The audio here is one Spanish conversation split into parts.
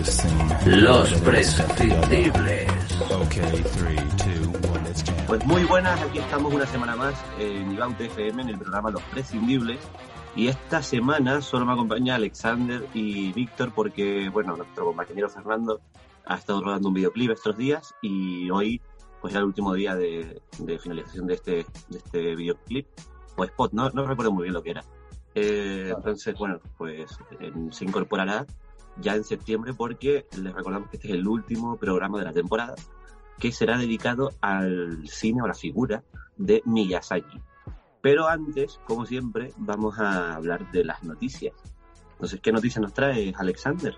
This scene. Los prescindibles. Okay, three, two, one, let's jam. Pues muy buenas, aquí estamos una semana más en Ibaute FM en el programa Los Prescindibles. Y esta semana solo me acompaña Alexander y Víctor porque, bueno, nuestro compañero Fernando ha estado rodando un videoclip estos días y hoy pues era el último día de, de finalización de este, de este videoclip o spot, no, no recuerdo muy bien lo que era. Eh, entonces, bueno, pues se incorporará ya en septiembre porque les recordamos que este es el último programa de la temporada que será dedicado al cine o a la figura de Miyazaki. Pero antes, como siempre, vamos a hablar de las noticias. Entonces, ¿qué noticias nos trae Alexander?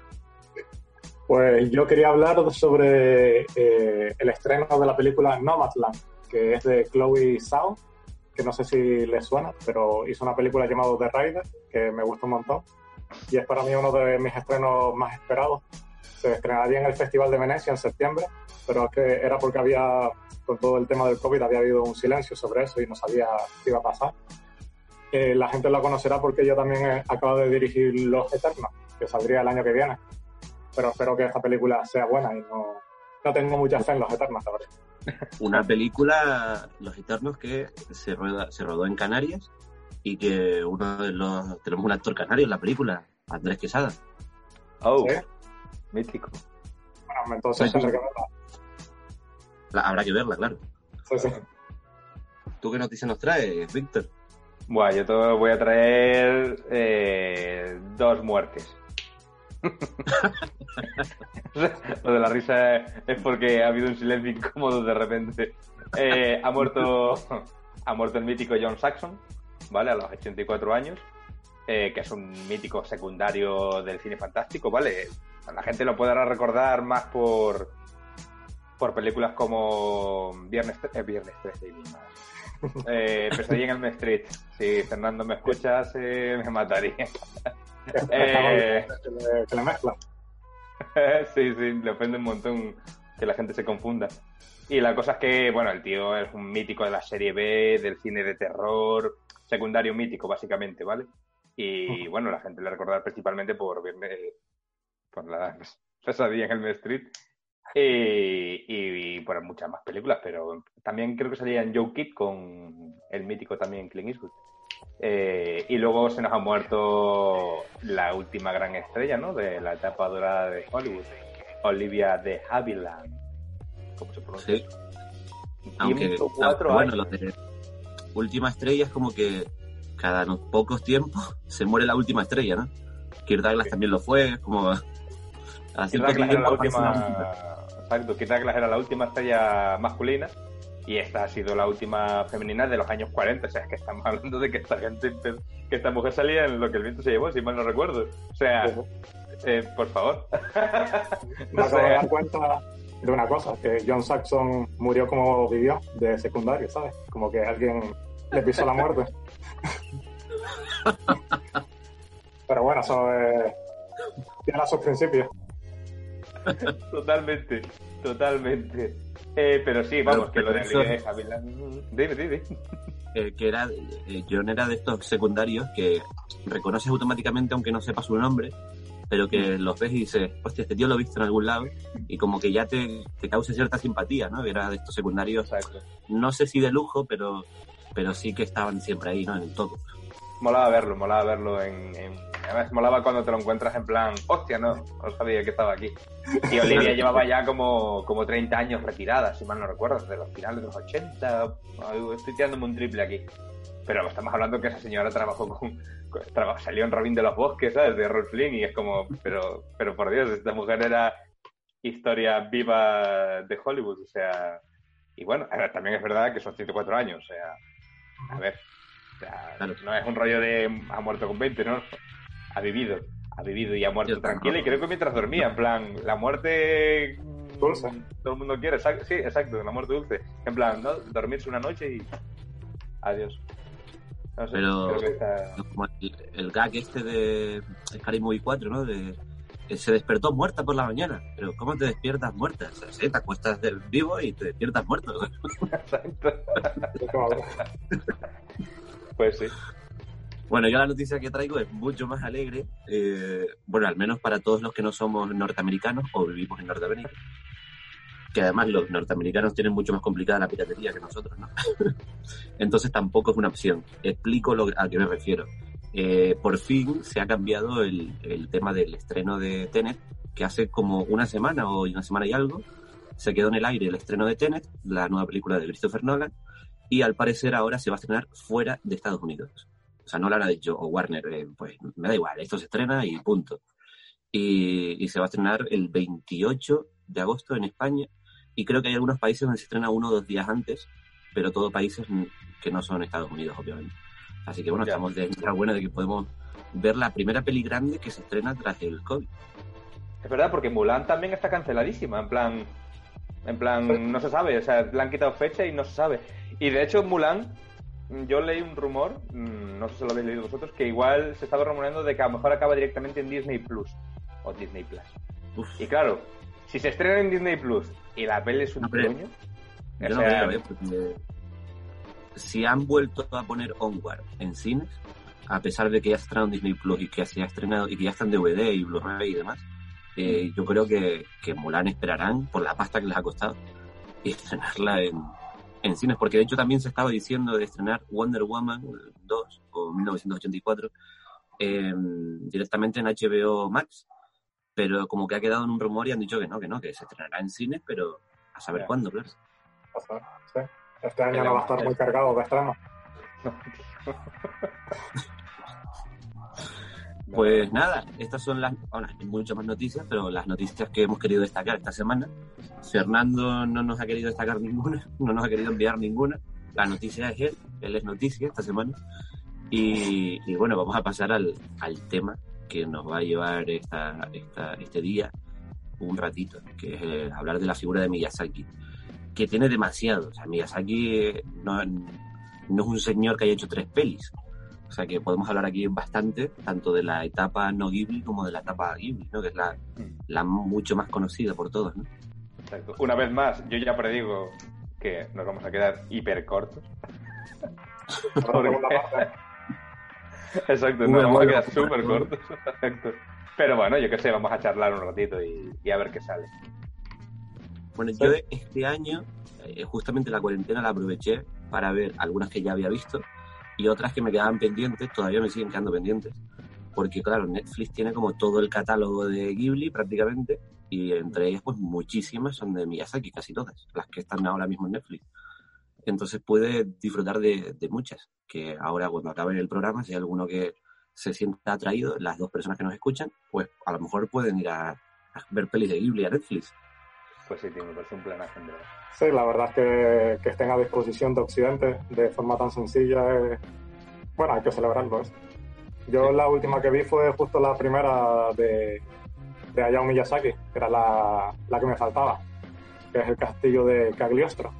Pues yo quería hablar sobre eh, el estreno de la película Nomadland, que es de Chloe Zhao, que no sé si les suena, pero hizo una película llamada The Rider, que me gustó un montón, y es para mí uno de mis estrenos más esperados. Se estrenaría en el Festival de Venecia en septiembre, pero es que era porque había, con todo el tema del COVID, había habido un silencio sobre eso y no sabía qué iba a pasar. Eh, la gente la conocerá porque yo también eh, acabo de dirigir Los Eternos, que saldría el año que viene pero espero que esta película sea buena y no, no tengo mucha fe en los Eternos, la verdad. Una película, Los Eternos, que se, rueda- se rodó en Canarias y que uno de los... Tenemos un actor canario en la película, Andrés Quesada. Oh, ¿Sí? mítico. Bueno, entonces Sí, sí. La- habrá que verla, claro. Sí, sí. ¿Tú qué noticias nos traes, Víctor? Buah, yo te voy a traer eh, dos muertes. Lo de la risa es porque ha habido un silencio incómodo de repente. Eh, ha muerto ha muerto el mítico John Saxon, ¿vale? A los 84 años, eh, que es un mítico secundario del cine fantástico, ¿vale? La gente lo podrá recordar más por por películas como Viernes, eh, Viernes 13 y más. Eh, Pesadilla en Elm Street. Si Fernando me escuchas, eh, me mataría. Eh. Que, mezclan. sí, sí, le ofende un montón que la gente se confunda. Y la cosa es que, bueno, el tío es un mítico de la serie B, del cine de terror, secundario mítico, básicamente, ¿vale? Y bueno, la gente le recordará principalmente por Viernes, por la pesadilla en Elm Street y, y por muchas más películas, pero también creo que salía en Joe Kidd con el mítico también Clint Eastwood. Eh, y luego se nos ha muerto la última gran estrella, ¿no? De la etapa dorada de Hollywood, Olivia de Havilland. ¿Cómo se pronuncia? Sí. Aunque, 104 aunque, bueno, lo de última estrella es como que cada no- pocos tiempos se muere la última estrella, ¿no? Kirk Douglas también lo fue, como tiempo la una última, exacto, Douglas era la última estrella masculina y esta ha sido la última femenina de los años 40. O sea, es que estamos hablando de que esta gente, que esta mujer salía en lo que el viento se llevó, si mal no recuerdo. O sea, eh, por favor. Me acabo de dar cuenta de una cosa, que John Saxon murió como vivió, de secundario, ¿sabes? Como que alguien le pisó la muerte. Pero bueno, eso eh, tiene sus principios. totalmente, totalmente. Eh, pero sí, vamos, Pero- que lo de pero Olivia eso- de Havilland... Dime, dime. eh, que era eh, John era de estos secundarios que reconoces automáticamente aunque no sepa su nombre, pero que los ves y dices, hostia, este tío lo he visto en algún lado y como que ya te, te causa cierta simpatía, ¿no? Era de estos secundarios, Exacto. no sé si de lujo, pero, pero sí que estaban siempre ahí, ¿no? En todo. Molaba verlo, molaba verlo en, en, Además, molaba cuando te lo encuentras en plan, hostia, no, no sabía que estaba aquí. Y Olivia llevaba ya como, como 30 años retirada, si mal no recuerdo, desde los finales de los 80. Ay, Estoy tirándome un triple aquí. Pero estamos hablando que esa señora trabajó con. salió en Robin de los Bosques, ¿sabes? De Rolf Flynn, y es como, pero, pero por Dios, esta mujer era historia viva de Hollywood, o sea. Y bueno, ver, también es verdad que son 104 años, o sea. A ver. o sea. No es un rollo de ha muerto con 20, ¿no? Ha vivido. Ha vivido y ha muerto tranquila, y creo que mientras dormía, en plan, la muerte. mm, Dulce. Todo el mundo quiere, exacto, sí, exacto, la muerte dulce. En plan, ¿no? Dormirse una noche y. Adiós. No sé, Pero- creo que está. Como el, el gag este de Scary Movie 4, ¿no? De, que se despertó muerta por la mañana. Pero ¿cómo te despiertas muerta? O sea, sí, te acuestas del vivo y te despiertas muerto. Exacto. Pues sí. Bueno, yo la noticia que traigo es mucho más alegre. eh, bueno, al menos para todos los que no somos norteamericanos o vivimos en Norteamérica. Que además los norteamericanos tienen mucho más complicada la piratería que nosotros, ¿no? Entonces tampoco es una opción. Explico lo, a qué me refiero. Eh, por fin se ha cambiado el, el tema del estreno de Tenet, que hace como una semana o una semana y algo se quedó en el aire el estreno de Tenet, la nueva película de Christopher Nolan, y al parecer ahora se va a estrenar fuera de Estados Unidos. O sea, no lo ha dicho o Warner, eh, pues me da igual, esto se estrena y punto. Y, y se va a estrenar el 28 de agosto en España, y creo que hay algunos países donde se estrena uno o dos días antes, pero todos países que no son Estados Unidos, obviamente. Así que bueno, Ya. estamos de enhorabuena de que podemos ver la primera peli grande que se estrena tras el COVID. Es verdad, porque Mulan también está canceladísima, en plan, en plan, no se sabe, o sea, le han quitado fecha y no se sabe. Y de hecho, Mulan, yo leí un rumor, mm, no sé si lo habéis leído vosotros, que igual se estaba rumoreando de que a lo mejor acaba directamente en Disney Plus o Disney Plus. Uf, Y claro, si se estrena en Disney Plus y la peli es un truño, yo o no sea, creo, ¿eh? Porque si han vuelto a poner Onward en cines, a pesar de que ya se estrenado en Disney Plus y que se ha estrenado y que ya está en DVD y Blu-ray y demás, eh, yo creo que, que Mulan esperarán por la pasta que les ha costado y estrenarla en, en cines, porque de hecho también se estaba diciendo de estrenar Wonder Woman 2 o 1984 eh, directamente en HBO Max, pero como que ha quedado en un rumor y han dicho que no, que no, que se estrenará en cines, pero a saber cuándo, claro. sí. Este año no va a estar muy cargado de estreno. Pues nada, estas son las, bueno, hay muchas más noticias, pero las noticias que hemos querido destacar esta semana. Fernando no nos ha querido destacar ninguna, no nos ha querido enviar ninguna. La noticia es él, él es noticia esta semana. Y, y bueno, vamos a pasar al, al tema que nos va a llevar esta, esta, este día un ratito, que es eh, hablar de la figura de Miyazaki, que tiene demasiado. O sea, Miyazaki eh, no, no es un señor que haya hecho tres pelis. O sea que podemos hablar aquí bastante, tanto de la etapa no Ghibli como de la etapa Ghibli, ¿no? que es la, la mucho más conocida por todos. ¿no? Exacto. Una vez más, yo ya predigo que nos vamos a quedar hiper cortos. Exacto, nos vamos a quedar súper cortos. Exacto. Pero bueno, yo qué sé, vamos a charlar un ratito y, y a ver qué sale. Bueno, yo este año, eh, justamente la cuarentena la aproveché para ver algunas que ya había visto y otras que me quedaban pendientes, todavía me siguen quedando pendientes. Porque claro, Netflix tiene como todo el catálogo de Ghibli prácticamente y entre ellas pues muchísimas son de Miyazaki, casi todas, las que están ahora mismo en Netflix. Entonces puede disfrutar de, muchas, que ahora cuando acabe el programa, si hay alguno que se sienta atraído, las dos personas que nos escuchan, pues a lo mejor pueden ir a, a ver pelis de Ghibli a Netflix. Pues sí, tío, me parece un planazo. Sí, la verdad es que, que estén a disposición de Occidente de forma tan sencilla es... Bueno, hay que celebrarlo. ¿eh? Yo la última que vi fue justo la primera de, de Hayao Miyazaki, que era la, la que me faltaba, que es el castillo de Cagliostro.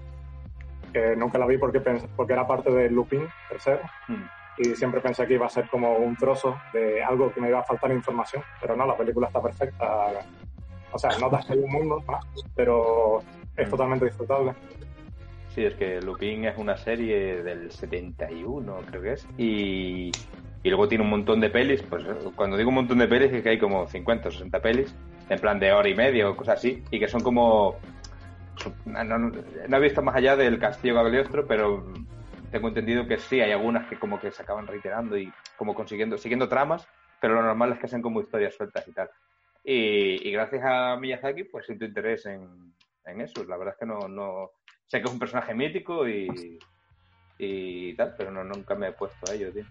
Que nunca la vi porque, porque era parte de Lupin tercero Hmm. y siempre pensé que iba a ser como un trozo de algo que me iba a faltar información, pero no, la película está perfecta. O sea, notas que hay un mundo, ¿no? pero es Mm. totalmente disfrutable. Sí, es que Lupin es una serie del 71, creo que es. Y, y luego tiene un montón de pelis. Pues cuando digo un montón de pelis es que hay como 50 o 60 pelis, en plan de hora y media o cosas así, y que son como... No, no- no he visto más allá del Castillo Gagliostro, pero tengo entendido que sí, hay algunas que como que se acaban reiterando y como consiguiendo, siguiendo tramas, pero lo normal es que sean como historias sueltas y tal. Y, y gracias a Miyazaki, pues siento interés en, en eso. La verdad es que no, no... Sé que es un personaje mítico y, y tal, pero no, nunca me he puesto a ello, tío.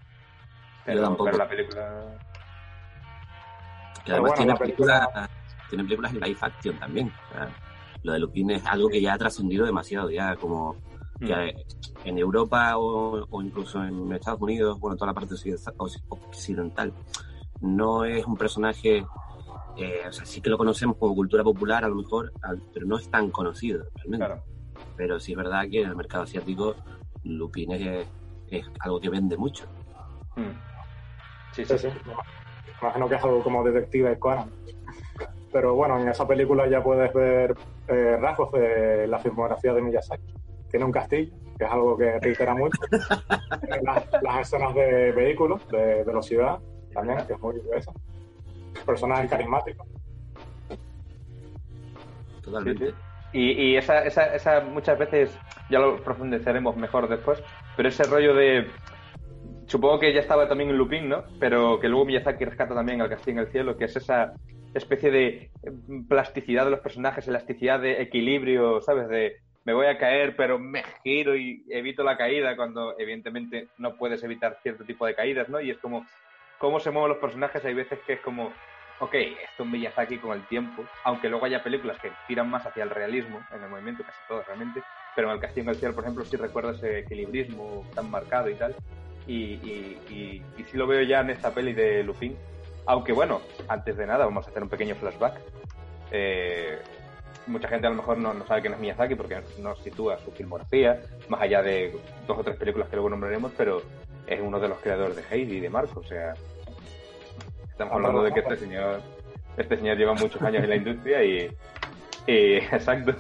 Pero, pero la película... Que además bueno, tiene, la película- películas, tiene películas en live action también. Lo de Lupin es algo que ya ha trascendido demasiado, ya como que en Europa o, o incluso en Estados Unidos, bueno, toda la parte occiden- occidental, no es un personaje, eh, o sea, sí que lo conocemos como cultura popular a lo mejor, al- pero no es tan conocido realmente. Claro. Pero sí es verdad que en el mercado asiático Lupin es, es algo que vende mucho. Mm. Sí, sí, Sí, sí. Me imagino que es algo como Detective Conan. Pero bueno, en esa película ya puedes ver eh, rasgos de la filmografía de Miyazaki. Tiene un castillo, que es algo que reitera mucho. las, las escenas de vehículos, de velocidad, también, que es muy eso. Personajes carismáticos. Totalmente. Sí, Y, y esa, esa, esa muchas veces, ya lo profundizaremos mejor después, pero ese rollo de. Supongo que ya estaba también en Lupin, ¿no? Pero que luego Miyazaki rescata también al Castillo en el Cielo, que es esa especie de mm, plasticidad de los personajes, elasticidad de equilibrio, ¿sabes? De me voy a caer, pero me giro y evito la caída, cuando evidentemente no puedes evitar cierto tipo de caídas, ¿no? Y es como cómo se mueven los personajes, hay veces que es como, ok, esto es Miyazaki con el tiempo, aunque luego haya películas que tiran más hacia el realismo en el movimiento, casi todas realmente, pero en el Castillo en el Cielo, por ejemplo, sí recuerdo ese equilibrismo tan marcado y tal, y, y, y, y sí lo veo ya en esta peli de Lupin, aunque bueno, antes de nada vamos a hacer un pequeño flashback. Eh, mucha gente a lo mejor no, no sabe quién es Miyazaki porque no sitúa su filmografía, más allá de dos o tres películas que luego nombraremos, pero es uno de los creadores de Heidi y de Marco, o sea, estamos hablando de que este señor, este señor lleva muchos años en la industria y, y exacto.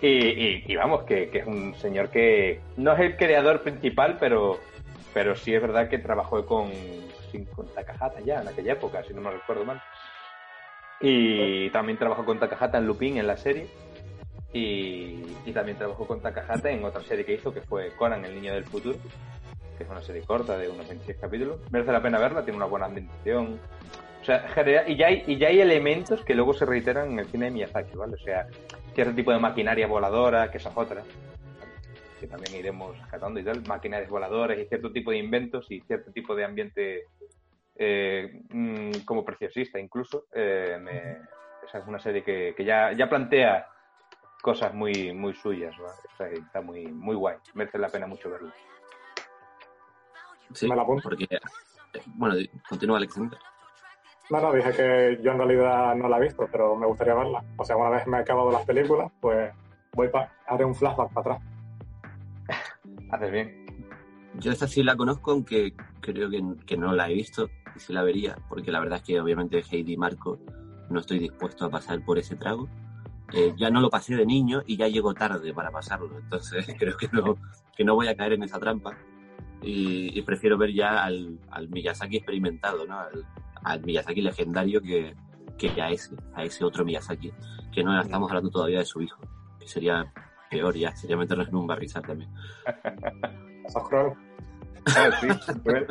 Y, y- y vamos, que, que es un señor que no es el creador principal, pero, pero sí es verdad que trabajó con, con Takahata ya en aquella época, si no me recuerdo mal. Y también trabajó con Takahata en Lupin en la serie. Y, y también trabajó con Takahata en otra serie que hizo, que fue Conan, el niño del futuro, que es una serie corta de unos 26 capítulos. Merece la pena verla, tiene una buena ambientación. O sea, y ya, hay, y ya hay elementos que luego se reiteran en el cine de Miyazaki, ¿vale? O sea, cierto tipo de maquinaria voladora, que esa es otra, que también iremos rescatando y tal, maquinarias voladoras y cierto tipo de inventos y cierto tipo de ambiente eh, mm, como preciosista incluso. Eh, me- esa es una serie que, que ya, ya plantea cosas muy, muy suyas. Está, está muy, muy guay, merece la pena mucho verlo. Sí, Me la apunto. porque, eh, bueno, continúa Alexander. No, no, dije que yo en realidad no la he visto, pero me gustaría verla. O sea, una vez me he acabado las películas, pues voy pa haré un flashback para atrás. Haces bien. Yo esta sí la conozco, aunque creo que, que no la he visto y sí la vería, porque la verdad es que obviamente Heidi y Marco no estoy dispuesto a pasar por ese trago. Eh, ya no lo pasé de niño y ya llego tarde para pasarlo, entonces creo que no, que no voy a caer en esa trampa y, y prefiero ver ya al, al Miyazaki experimentado, ¿no? al, al Miyazaki legendario que, que a ese, a ese otro Miyazaki, que no estamos hablando todavía de su hijo, que sería peor ya, sería meternos en un barrizal también. Ah, sí, cruel.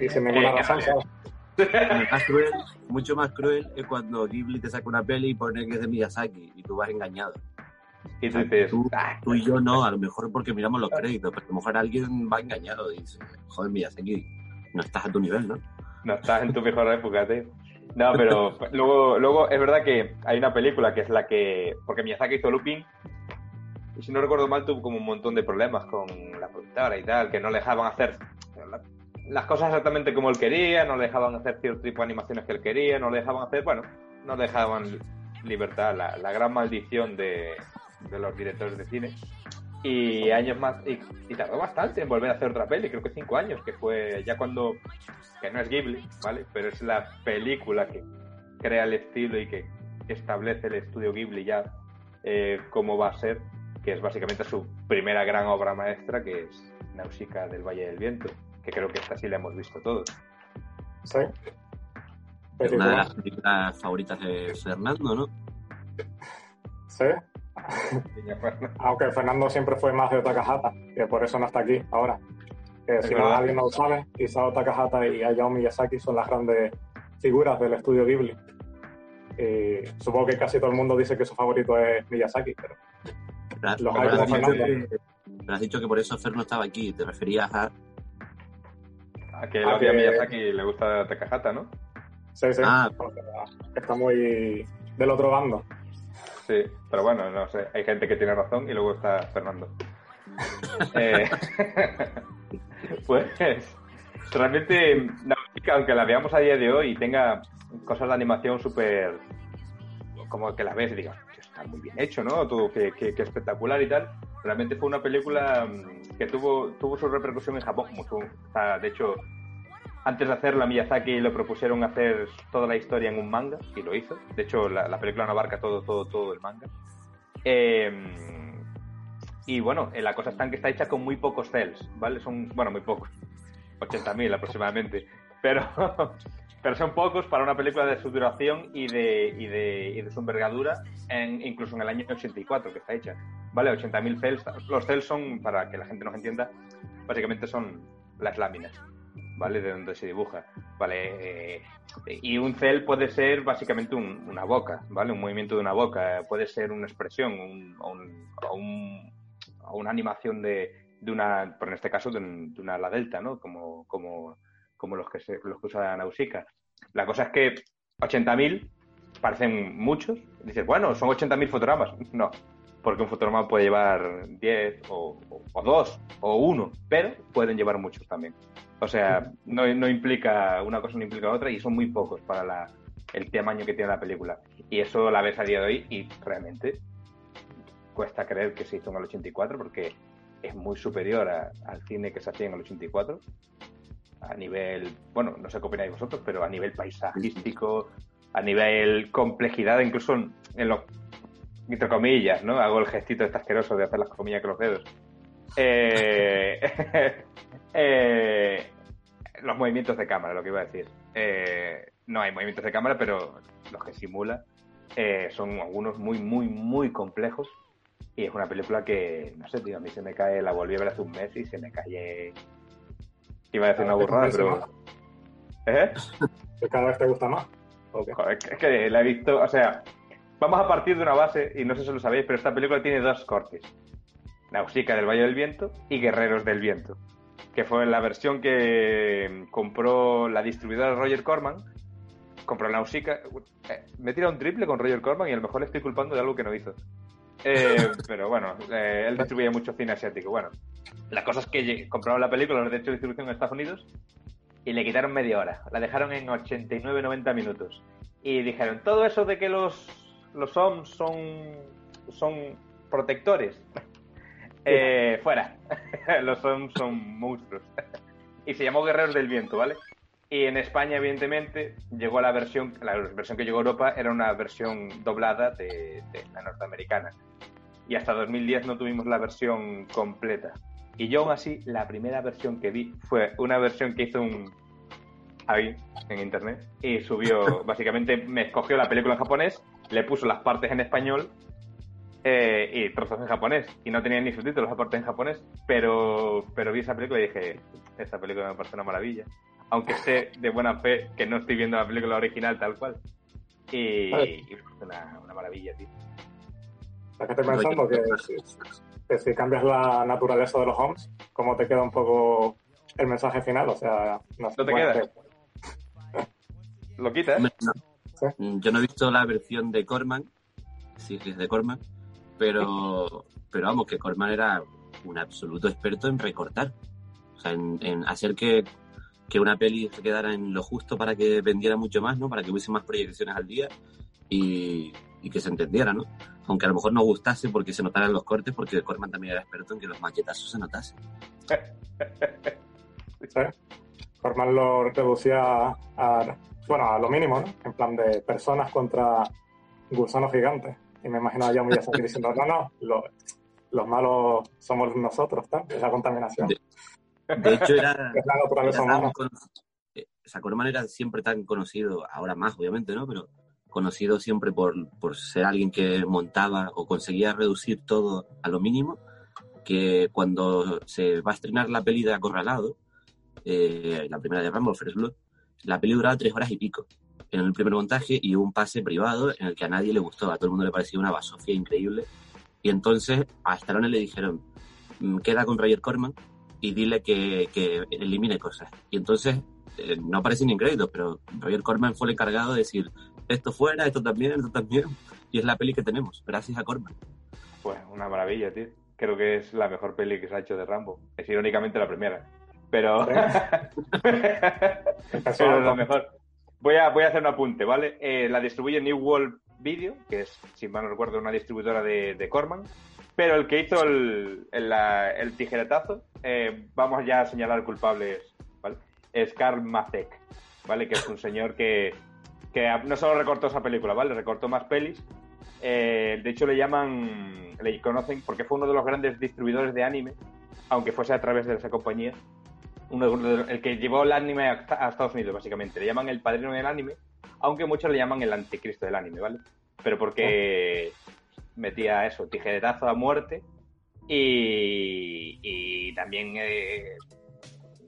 Y sin ninguna Eh, razón, ¿sabes? más cruel, mucho más cruel es cuando Ghibli te saca una peli y pone que es de Miyazaki y tú vas engañado. Y tú dices, Tú, "Ah, tú y yo no, a lo mejor porque miramos los créditos, pero a lo mejor alguien va engañado y dice, joder, Miyazaki, no estás a tu nivel, ¿no? No estás en tu mejor época, tío. No, pero luego, luego es verdad que hay una película que es la que. Porque Miyazaki hizo Lupin. Y si no recuerdo mal, tuvo como un montón de problemas con la productora y tal, que no le dejaban hacer la- las cosas exactamente como él quería, no le dejaban hacer cierto tipo de animaciones que él quería, no le dejaban hacer, bueno, no le dejaban libertad, la, la gran maldición de, de los directores de cine. Y años más, y, y tardó bastante en volver a hacer otra peli, creo que cinco años, que fue ya cuando que no es Ghibli, ¿vale? Pero es la película que crea el estilo y que establece el estudio Ghibli ya eh, cómo va a ser, que es básicamente su primera gran obra maestra, que es Náusica del Valle del Viento, que creo que esta sí la hemos visto todos. Sí. Es una de las Película. películas favoritas de Fernando, ¿no? Sí. Aunque Fernando siempre fue más de Takahata, que por eso no está aquí ahora. Que si no, alguien no lo sabe, Isao Takahata y Hayao Miyazaki son las grandes figuras del estudio Ghibli. Y supongo que casi todo el mundo dice que su favorito es Miyazaki, pero Pero, Los pero hay has como dicho Fernando. que, pero has dicho que por eso Fer no estaba aquí. Te referías a. A que odia que- Miyazaki le gusta Takahata, ¿no? sí, sí, Ah. está muy del otro bando. Sí, pero bueno, no sé. Hay gente que tiene razón y luego está Fernando. Eh, pues realmente aunque la veamos a día de hoy y tenga cosas de animación súper como que las ves y digas "Tío, está muy bien hecho, ¿no? Todo que, que- que espectacular y tal. Realmente fue una película mm, que tuvo, tuvo su repercusión en Japón. Mucho, o sea, de hecho, antes de hacerla, Miyazaki le propusieron hacer toda la historia en un manga y lo hizo. De hecho, la, la película no abarca todo, todo, todo el manga. Eh, y bueno, eh, la cosa está en que está hecha con muy pocos cells, ¿vale? Son, bueno, muy pocos. 80.000 aproximadamente. Pero, pero son pocos para una película de su duración y de, y de, y de su envergadura, en, incluso en el año 84 que está hecha. ¿Vale? 80.000 cells. Los cells son, para que la gente nos entienda, básicamente son las láminas. ¿Vale? De donde se dibuja. ¿Vale? Eh, y un cel puede ser básicamente un- una boca, ¿vale? Un movimiento de una boca. Puede ser una expresión un- o, un- una animación de, de una, por en este caso, de, de una ala delta, ¿no? Como, como, como los que se, los que usa Nausicaa. La cosa es que 80.000 parecen muchos. Dices, bueno, son 80.000 fotogramas. No, porque un fotograma puede llevar 10 o, o, o 2 o 1, pero pueden llevar muchos también. O sea, no, no implica, una cosa no implica otra y son muy pocos para la, el tamaño que tiene la película. Y eso la ves a día de hoy y realmente cuesta creer que se hizo en el 84 porque es muy superior a- al cine que se hacía en el 84 a nivel, bueno, no sé qué opináis vosotros, pero a nivel paisajístico, a nivel complejidad, incluso en los, entre comillas, ¿no? Hago el gestito este asqueroso de hacer las comillas con los dedos. Eh, eh, los movimientos de cámara, lo que iba a decir. Eh, no hay movimientos de cámara, pero los que simula eh, son algunos muy, muy, muy complejos. Y es una película que, no sé, tío, a mí se me cae, la volví a ver hace un mes y se me cae. Iba a decir una vez burrada, pero. ¿Eh? Cada vez te gusta más. Joder, es que la he visto, o sea, vamos a partir de una base, y no sé si lo sabéis, pero esta película tiene dos cortes. Nausicaa del Valle del Viento y Guerreros del Viento, que fue la versión que compró la distribuidora Roger Corman, compró Nausicaa, eh, me he tirado un triple con Roger Corman y a lo mejor le estoy culpando de algo que no hizo. Eh, pero bueno, eh, él distribuye mucho cine asiático. Bueno, la cosa es que compraron la película, los derechos de distribución en Estados Unidos, y le quitaron media hora. La dejaron en 89-90 minutos. Y dijeron, todo eso de que los, los OMS son, son protectores. Eh, fuera. los OMS son monstruos. y se llamó Guerreros del Viento, ¿vale? Y en España, evidentemente, llegó la versión, la versión que llegó a Europa era una versión doblada de, de la norteamericana. Y hasta 2010 no tuvimos la versión completa. Y yo aún así, la primera versión que vi fue una versión que hizo un ahí en internet y subió, básicamente me escogió la película en japonés, le puso las partes en español eh, y trozos en japonés. Y no tenía ni subtítulos aparte en japonés, pero, pero vi esa película y dije, esta película me parece una maravilla. Aunque sé de buena fe que no estoy viendo la película original tal cual. Y, Vale. y me parece una, una maravilla, tío. Es que estoy pensando que si, que si cambias la naturaleza de los homes, ¿cómo te queda un poco el mensaje final? O sea, no, ¿No te queda? que- Lo quitas. No. Mm, Yo no he visto la versión de Corman, sí que es de Corman, pero, pero vamos, que Corman era un absoluto experto en recortar. O sea, en, en hacer que, que una peli se quedara en lo justo para que vendiera mucho más, ¿no? Para que hubiese más proyecciones al día y, y que se entendiera, ¿no? Aunque a lo mejor no gustase porque se notaran los cortes, porque Corman también era experto en que los machetazos se notasen. ¿sí? Corman lo reducía a, bueno, a lo mínimo, ¿no? En plan de personas contra gusanos gigantes. Y me imagino a John Miyazaki diciendo, no, no, lo- los malos somos nosotros, tal, es la contaminación. De- De hecho, era, Es la naturaleza humana. eh, era siempre tan conocido, ahora más obviamente, ¿no? Pero conocido siempre por, por ser alguien que montaba o conseguía reducir todo a lo mínimo, que cuando se va a estrenar la peli de Acorralado, eh, la primera de Rambo, First Blood, la peli duraba tres horas y pico en el primer montaje y hubo un pase privado en el que a nadie le gustó, a todo el mundo le parecía una basofia increíble. Y entonces a Stallone le dijeron, "Mm, queda con Roger Corman y dile que, que elimine cosas. Y entonces eh, no aparecen ni créditos, pero Roger Corman fue el encargado de decir, esto fuera, esto también, esto también. Y es la peli que tenemos, gracias a Corman. Pues una maravilla, tío. Creo que es la mejor peli que se ha hecho de Rambo. Es irónicamente la primera. Pero. Pero con- mejor. Voy a, voy a hacer un apunte, ¿vale? Eh, la distribuye New World Video, que es, si mal no recuerdo, una distribuidora de, de Corman. Pero el que hizo el, el, la- el tijeretazo, eh, vamos ya a señalar culpables, ¿vale? Es Karl Mazek, ¿vale? Que es un señor que, que no solo recortó esa película, ¿vale? Recortó más pelis. Eh, de hecho, le llaman, le conocen porque fue uno de los grandes distribuidores de anime, aunque fuese a través de esa compañía uno de los- el que llevó el anime a, a Estados Unidos, básicamente. Le llaman el padrino del anime, aunque muchos le llaman el anticristo del anime, ¿vale? Pero porque metía eso, tijeretazo a muerte y, y también, eh,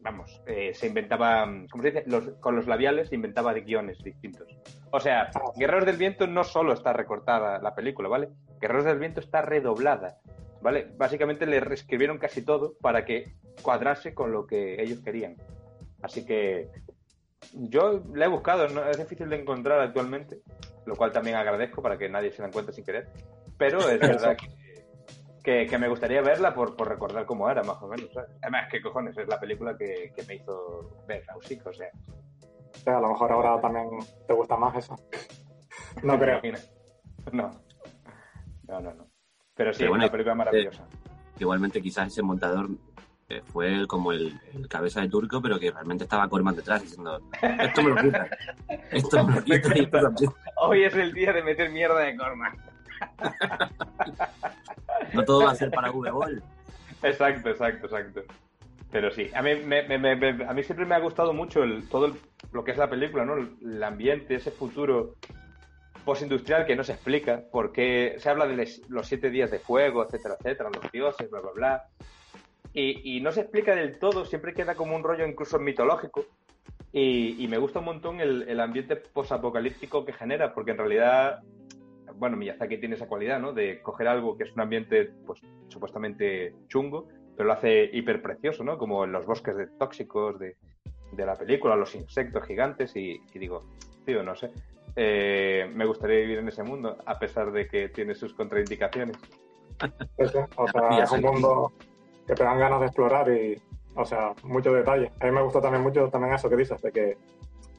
vamos, eh, se inventaba, ¿cómo se dice? Los- con los labiales se inventaba de guiones distintos. O sea, Guerreros del Viento no solo está recortada la película, ¿vale? Guerreros del Viento está redoblada, ¿vale? Básicamente le reescribieron casi todo para que cuadrase con lo que ellos querían. Así que yo la he buscado, no, es difícil de encontrar actualmente, lo cual también agradezco para que nadie se la encuentre sin querer. Pero es verdad que, que, que me gustaría verla por, por recordar cómo era, más o menos. ¿sabes? Además, ¿qué cojones? Es la película que, que me hizo ver Nausicaa, o sea, O sea, a lo mejor ahora también te gusta más eso. No creo. No. No, no, no. Pero sí, Pero bueno, una película maravillosa. Igualmente quizás ese montador eh, fue como el, el cabeza de turco, pero que realmente estaba Corman detrás diciendo, esto me lo quita, esto me lo quita esto. Hoy es el día de meter mierda de Corman. No todo va a ser para V-Ball. Exacto, exacto, exacto. Pero sí, a mí, me, me- me- me- a mí siempre me ha gustado mucho el, todo el- lo que es la película, ¿no? El, el ambiente, ese futuro postindustrial que no se explica, porque se habla de los siete días de fuego, etcétera, etcétera, los dioses, bla, bla, bla. Y, y no se explica del todo, siempre queda como un rollo incluso mitológico. Y, y me gusta un montón el, el ambiente posapocalíptico que genera, porque en realidad, bueno, Miyazaki tiene esa cualidad, ¿no? De coger algo que es un ambiente, pues, supuestamente chungo, pero lo hace hiper precioso, ¿no? Como en los bosques de tóxicos de, de la película, los insectos gigantes, y, y digo, tío, no sé. Eh, me gustaría vivir en ese mundo, a pesar de que tiene sus contraindicaciones. Eso, o sea, es un mundo que te dan ganas de explorar y, o sea, muchos detalles. A mí me gustó también mucho también eso que dices, de que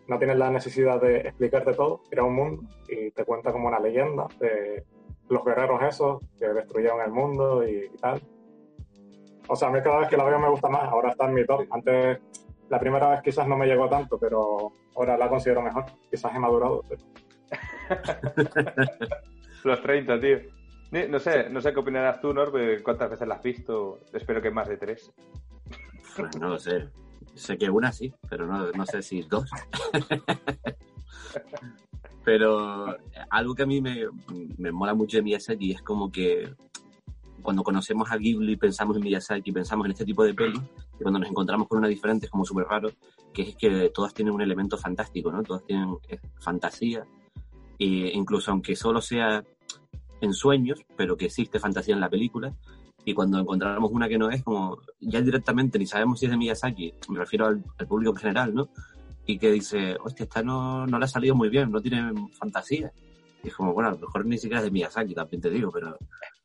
no tienes la necesidad de explicarte todo, crea un mundo y te cuenta como una leyenda de los guerreros esos que destruyeron el mundo y, y tal. O sea, a mí cada vez que la veo me gusta más, ahora está en mi top. Antes, la primera vez quizás no me llegó tanto, pero ahora la considero mejor. Quizás he madurado, pero Los 30, tío. No sé, no sé qué opinarás tú, Norbe, cuántas veces la has visto. Espero que más de tres. Pues no lo sé. Sé que una sí, pero no, no sé si dos. pero algo que a mí me, me mola mucho de Miyazaki es como que cuando conocemos a Ghibli pensamos en Miyazaki, pensamos en este tipo de pelis, y cuando nos encontramos con una diferente es como súper raro, que es que todas tienen un elemento fantástico, ¿no? Todas tienen eh, fantasía, e incluso aunque solo sea en sueños, pero que existe fantasía en la película, y cuando encontramos una que no es, como ya directamente ni sabemos si es de Miyazaki, me refiero al, al público en general, ¿no? Y que dice, hostia, esta no, no le ha salido muy bien, no tiene fantasía. Y es como, bueno, a lo mejor ni siquiera es de Miyazaki, también te digo, pero,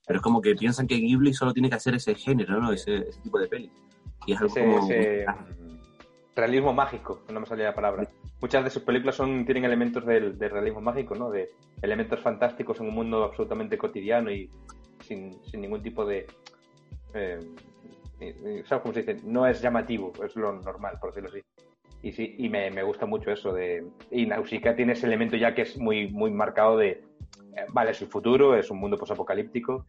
pero es como que piensan que Ghibli solo tiene que hacer ese género, ¿no? Ese, ese tipo de pelis. Y es algo Ese, como... ese, mm, realismo mágico, no me salía la palabra. Muchas de sus películas son, tienen elementos del, del realismo mágico, ¿no? De elementos fantásticos en un mundo absolutamente cotidiano y sin, sin ningún tipo de... eh, ¿Sabes cómo se dice? No es llamativo, es lo normal, por decirlo así. Y sí, y me, me gusta mucho eso de... Y Nausicaa tiene ese elemento ya que es muy, muy marcado de... eh, vale, es el futuro, es un mundo posapocalíptico.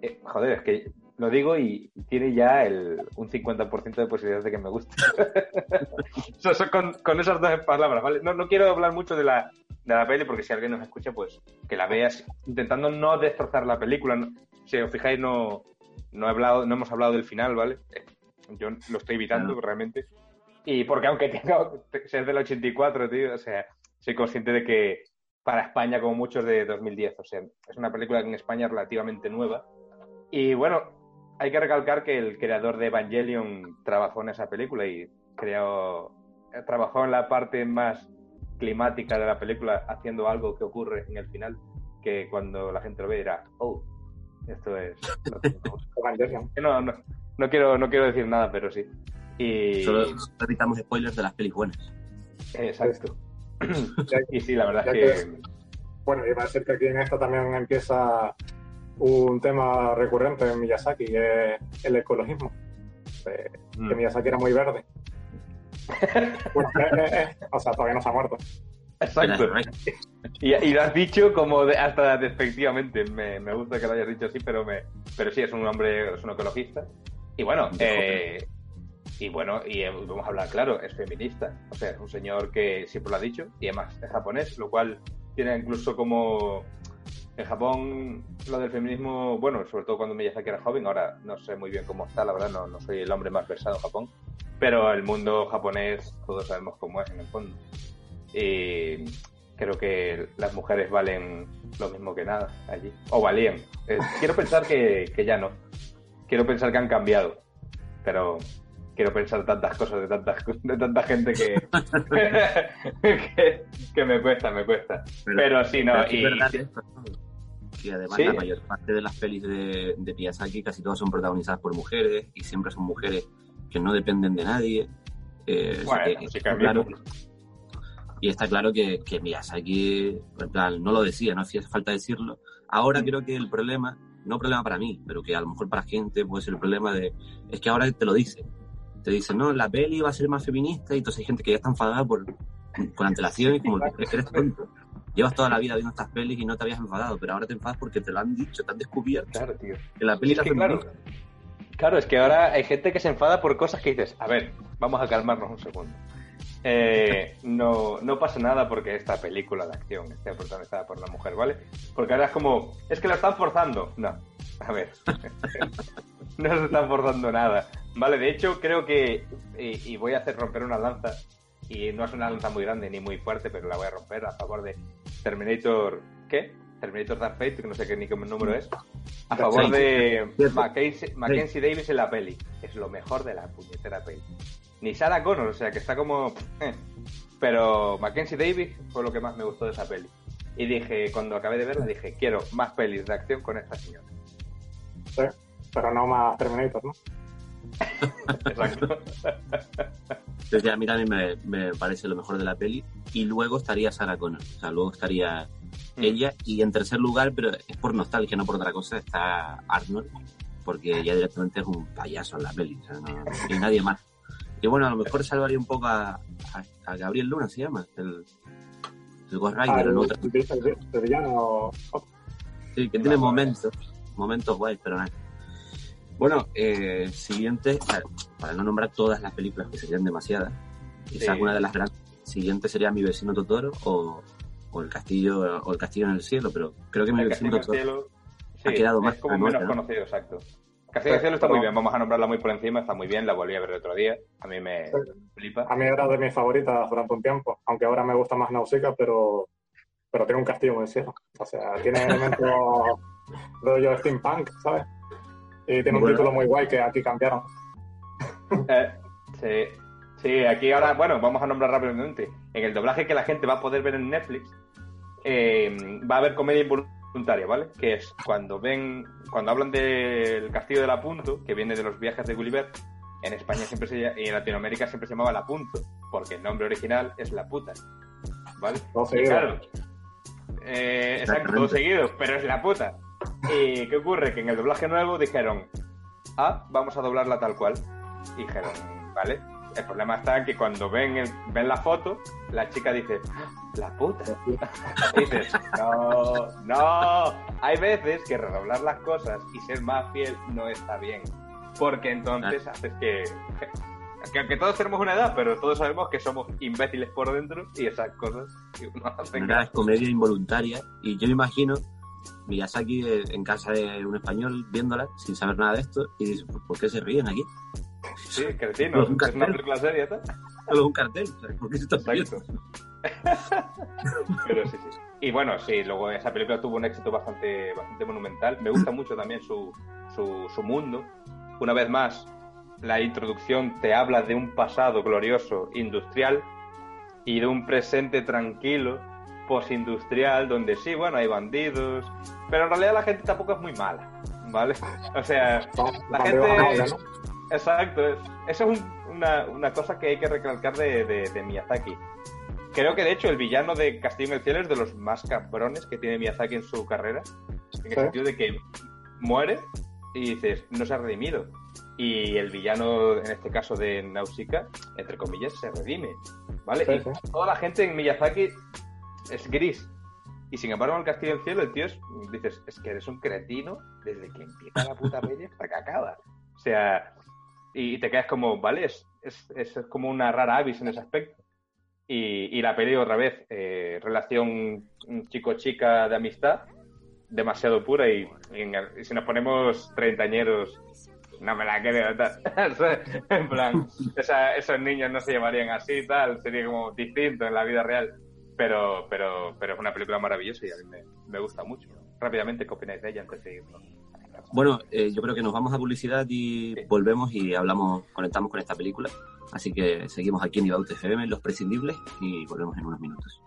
Eh, joder, es que lo digo y tiene ya el, un 50% de posibilidades de que me guste. Eso- eso con, con esas dos palabras, ¿vale? No, no quiero hablar mucho de la, de la peli porque si alguien nos escucha, pues que la veas intentando no destrozar la película. No- si os fijáis, no, no, he hablado, no hemos hablado del final, ¿vale? Eh, Yo lo estoy evitando realmente. Y porque aunque tenga ser del 84, tío, o sea, soy consciente de que para España, como muchos de 2010, o sea, es una película que en España es relativamente nueva. Y bueno, hay que recalcar que el creador de Evangelion trabajó en esa película y creó, trabajó en la parte más climática de la película, haciendo algo que ocurre en el final, que cuando la gente lo ve dirá, oh, esto es... lo que me gusta". Evangelion. no, no, no quiero, no quiero decir nada, pero sí. Y... Solo evitamos spoilers de las pelis buenas. Exacto. y sí, la verdad es que... Bueno, a decir que aquí en esta también empieza un tema recurrente en Miyazaki, y es el ecologismo. Eh, Mm. Que Miyazaki era muy verde. Bueno, eh, eh, eh, o sea, todavía no se ha muerto. Exacto. Y, y lo has dicho como de- hasta despectivamente. Me, me gusta que lo hayas dicho así, pero me, pero sí, es un hombre, es un ecologista. Y bueno, eh, y bueno, y eh, vamos a hablar claro, es feminista. O sea, es un señor que siempre lo ha dicho, y además es japonés, lo cual tiene incluso como en Japón lo del feminismo, bueno, sobre todo cuando Miyazaki era joven, ahora no sé muy bien cómo está, la verdad, no, no soy el hombre más versado en Japón, pero el mundo japonés todos sabemos cómo es en el fondo. Y creo que las mujeres valen lo mismo que nada allí, o valían. Eh, quiero pensar que, que ya no, quiero pensar que han cambiado, pero quiero pensar tantas cosas de tanta, de tanta gente que, que, que me cuesta, me cuesta. Pero sí, no, pero es y- verdad esto, ¿no? que además Sí. la mayor parte de las pelis de, de Miyazaki casi todas son protagonizadas por mujeres y siempre son mujeres que no dependen de nadie. Eh, Bueno, que sí, está claro, y está claro que, que Miyazaki, en plan, no lo decía, no hacía falta decirlo. Ahora creo que el problema, no problema para mí, pero que a lo mejor para gente puede ser el problema de, es que ahora te lo dicen. Te dicen, no, la peli va a ser más feminista y entonces hay gente que ya está enfadada por, con antelación y como, eres tonto. Llevas toda la vida viendo estas pelis y no te habías enfadado, pero ahora te enfadas porque te lo han dicho, te han descubierto. Claro, tío. Que la peli Es que, claro, es que ahora hay gente que se enfada por cosas que dices, a ver, vamos a calmarnos un segundo. Eh, no, no pasa nada porque esta película de acción esté protagonizada por una mujer, ¿vale? Porque ahora es como, es que lo están forzando. No, a ver, no se están forzando nada. Vale, de hecho creo que, y, y voy a hacer romper una lanza, y no es una lanza muy grande ni muy fuerte, pero la voy a romper a favor de Terminator, ¿qué? Terminator Dark Fate, que no sé qué ni qué número es, a favor de. Mackenzie, Mackenzie Davis en la peli. Es lo mejor de la puñetera peli. Ni Sarah Connor, o sea que está como... eh. Pero Mackenzie Davis fue lo que más me gustó de esa peli. Y dije, cuando acabé de verla, dije, quiero más pelis de acción con esta señora. Sí, pero no más Terminator, ¿no? Exacto. Entonces, ya, mira, a mí me, me parece lo mejor de la peli. Y luego estaría Sarah Connor. O sea, luego estaría Mm. ella. Y en tercer lugar, pero es por nostalgia, no por otra cosa, está Arnold. Porque ya directamente es un payaso en la peli. O sea, no, y nadie más. Y bueno, a lo mejor salvaría un poco a, a, a Gabriel Luna, se llama. El, el Ghost Rider, el. Sí, que tiene momentos, momentos guays, pero nada. Bueno, eh, siguiente, para- no nombrar todas las películas que serían demasiadas, quizás Sí. una de las grandes siguientes sería Mi vecino Totoro o, o el castillo o el castillo en el cielo, pero creo que Mi El vecino Totoro Cielo, ha quedado más es como menos ¿no? conocido, exacto. Castillo del Cielo está muy bien, vamos a nombrarla muy por encima, está muy bien, la volví a ver el otro día, a mí me flipa. A mí era de mis favoritas durante un tiempo, aunque ahora me gusta más Nausicaa, pero, pero tiene un castillo el cielo. O sea, tiene elementos rollo steampunk, ¿sabes? Y tiene un Bueno. título muy guay que aquí cambiaron. Eh, sí, sí, aquí ahora, bueno, vamos a nombrar rápidamente. En el doblaje que la gente va a poder ver en Netflix, eh, va a haber comedia involuntaria, ¿vale? Que es cuando ven, cuando hablan del castillo del Apunto, que viene de los viajes de Gulliver, en España siempre se y en Latinoamérica siempre se llamaba el Apunto, porque el nombre original es La Puta, ¿vale? Todo seguido. claro, eh, exacto, todo seguido, pero es La Puta. ¿Y qué ocurre? Que en el doblaje nuevo dijeron, ah, vamos a doblarla tal cual. Y dijeron, vale. El problema está en que cuando ven, el- ven la foto, la chica dice, "Ah, la puta. Y dices, no, no. Hay veces que redoblar las cosas y ser más fiel no está bien. Porque entonces haces que, que aunque todos tenemos una edad, pero todos sabemos que somos imbéciles por dentro y esas cosas que uno hace que- era comedia involuntaria y yo me imagino Miyazaki en casa de un español viéndola sin saber nada de esto y dice, "¿Por- ¿por qué se ríen aquí? Sí, cretino. Es una película seria, ¿tal? Solo un cartel. ¿sabes? Porque esto es Exacto. Pero sí, sí. Y bueno, sí, luego esa película tuvo un éxito bastante, bastante monumental. Me gusta mucho también su, su, su mundo. Una vez más, la introducción te habla de un pasado glorioso industrial y de un presente tranquilo postindustrial donde sí, bueno, hay bandidos, pero en realidad la gente tampoco es muy mala, ¿vale? O sea, la gente... Exacto, es- eso es un- una, una cosa que hay que recalcar de, de- de Miyazaki. Creo que de hecho el villano de Castillo en el Cielo es de los más cabrones que tiene Miyazaki en su carrera, en el Sí. sentido de que muere y dices, no se ha redimido. Y el villano, en este caso de Nausicaa, entre comillas, se redime, ¿vale? Sí, y toda la gente en Miyazaki es gris. Y sin embargo, en el Castillo del Cielo, el tío es, dices, es que eres un cretino desde que empieza la puta peli hasta que acaba. O sea, y, te quedas como, vale, es, es, es como una rara avis en ese aspecto. Y, y la peli otra vez, eh, relación chico-chica de amistad, demasiado pura y, y y si nos ponemos treintañeros, no me la creo. tal. en plan, esa- esos niños no se llamarían así, tal, sería como distinto en la vida real. Pero, pero, pero es una película maravillosa y a mí me, me gusta mucho. Rápidamente, ¿qué opináis de ella antes de irnos? Bueno, eh, yo creo que nos vamos a publicidad y volvemos y hablamos, conectamos con esta película. Así que seguimos aquí en Ibaute FM, Los Prescindibles, y volvemos en unos minutos.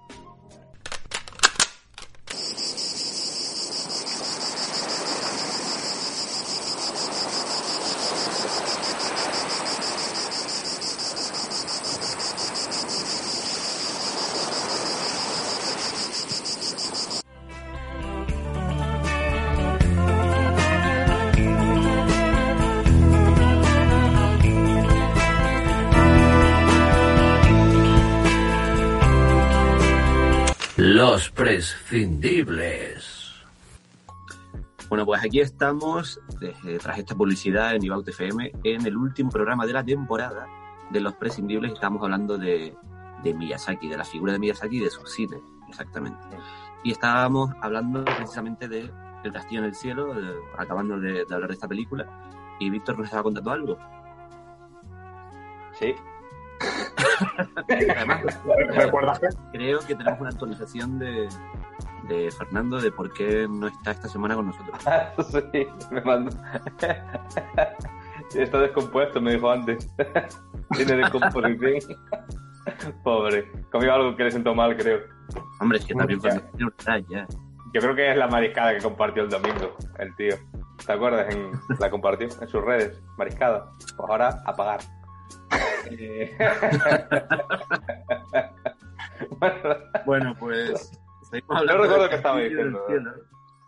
Prescindibles. Bueno, pues aquí estamos, desde- tras esta publicidad en Ibaute FM, en el último programa de la temporada de Los Prescindibles. Estamos hablando de, de Miyazaki, de la figura de Miyazaki y de su cine, exactamente. Y estábamos hablando precisamente de El Castillo en el Cielo, de- acabando de, de hablar de esta película. Y Víctor nos estaba contando algo. Sí. ¿Recuerdas que? Creo que tenemos una actualización de, de Fernando de por qué no está esta semana con nosotros. sí, me mandó. Está descompuesto, me dijo antes. Tiene descomposición. Pobre. Comió algo que le sentó mal, creo. Hombre, es que también Ya. Fernando ya. Yo creo que es la mariscada que compartió el domingo, el tío. ¿Te acuerdas? En, la compartió en sus redes. Mariscada. Pues ahora, a pagar. Eh, Bueno, pues. No recuerdo qué estaba diciendo.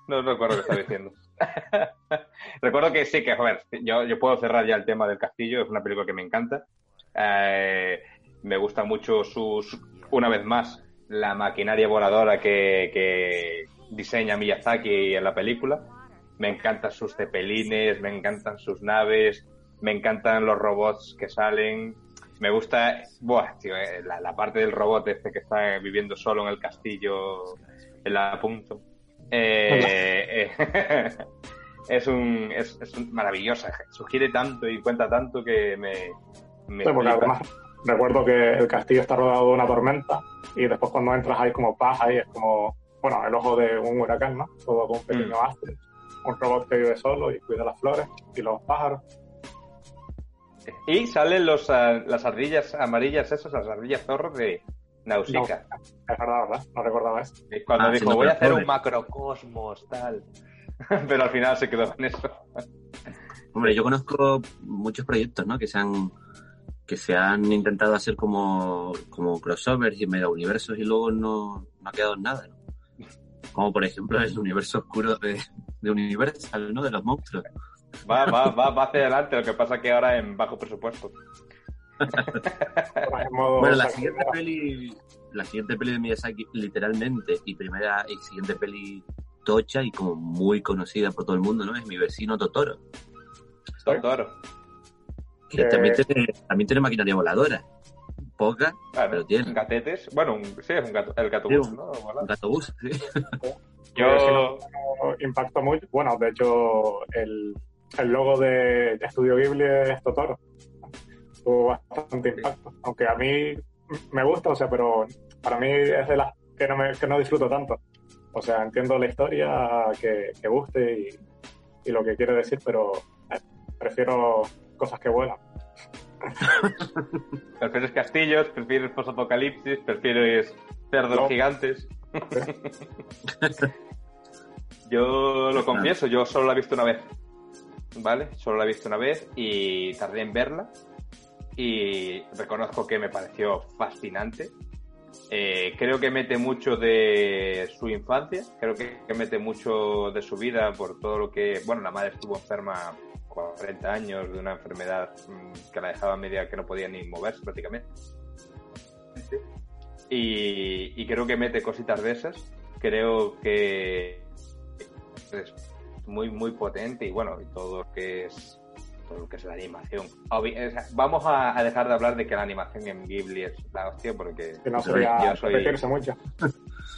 No recuerdo qué estaba diciendo. recuerdo que sí, que, joder, yo, yo puedo cerrar ya el tema del castillo, es una película que me encanta. Eh, me gusta mucho sus, una vez más, la maquinaria voladora que, que diseña Miyazaki en la película. Me encantan sus cepelines, me encantan sus naves, me encantan los robots que salen. Me gusta, buah, tío, eh, la, la parte del robot este que está viviendo solo en el castillo en la punto. Eh, eh, es un es, es un- maravillosa, sugiere tanto y cuenta tanto que me, me Sí, porque además recuerdo que el castillo está rodeado de una tormenta y después cuando entras hay como paz ahí, es como, bueno, el ojo de un huracán, ¿no? Todo con un pequeño Mm. astro. Un robot que vive solo y cuida las flores y los pájaros. Y salen los, ah, las ardillas amarillas esas, las ardillas zorros de Nausicaa. Es verdad, ¿verdad? No recordaba eso. Y Cuando Ah, dijo, voy a hacer un macrocosmos, tal. Pero al final se quedó en eso. Hombre, yo conozco muchos proyectos, ¿no? Que se han que se han intentado hacer como, como crossovers y mega universos y luego no, no ha quedado en nada, ¿no? Como por ejemplo el universo oscuro de, de Universal, ¿no? De los monstruos. Va, va, va, va hacia adelante, lo que pasa que ahora en bajo presupuesto. Bueno, la siguiente peli, la siguiente peli de Miyazaki, literalmente, y primera y siguiente peli tocha y como muy conocida por todo el mundo, ¿no? Es mi vecino Totoro, Totoro. que Eh. también, tiene, también tiene maquinaria voladora. Poca, Claro, pero tiene. gatetes. Bueno, un- sí, es un gato, el gato Sí, bus, un- ¿no? Un Voilà. gato bus, sí. Yo, impactó mucho. Bueno, de hecho, el, el logo de Estudio Ghibli es Totoro. tuvo bastante impacto. Aunque a mí me gusta, o sea, pero para mí es de las que no, me, que no disfruto tanto. O sea, entiendo la historia que, que guste y, y lo que quiere decir, pero eh, prefiero cosas que vuelan. Prefieres castillos, prefieres posapocalipsis, prefieres cerdos No. gigantes. yo lo confieso, yo solo la he visto una vez. ¿Vale? Solo la he visto una vez y tardé en verla. Y reconozco que me pareció fascinante. Eh, creo que mete mucho de su infancia, creo que, mete mucho de su vida por todo lo que. Bueno, la madre estuvo enferma 40 años de una enfermedad mm, que la dejaba media que no podía ni moverse prácticamente. Y, creo que mete cositas de esas. Creo que muy, muy potente y bueno, y todo lo que es todo lo que es la animación. Obvi- o sea, vamos a, a dejar de hablar de que la animación en Ghibli es la hostia porque Que no soy- yo soy mucho.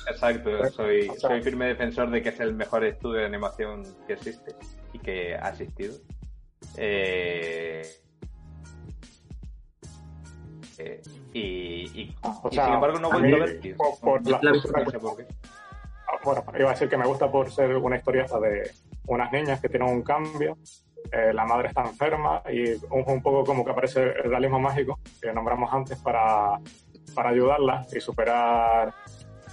exacto, soy, O sea- soy firme defensor de que es el mejor estudio de animación que existe y que ha existido. Eh, eh, y, y- O y sea, sin embargo no he a ver por- por la he visto películas- No sé por qué. Bueno, iba a decir que me gusta por ser una historieta de unas niñas que tienen un cambio, eh, la madre está enferma y un, un poco como que aparece el realismo mágico que nombramos antes para, para ayudarlas y superar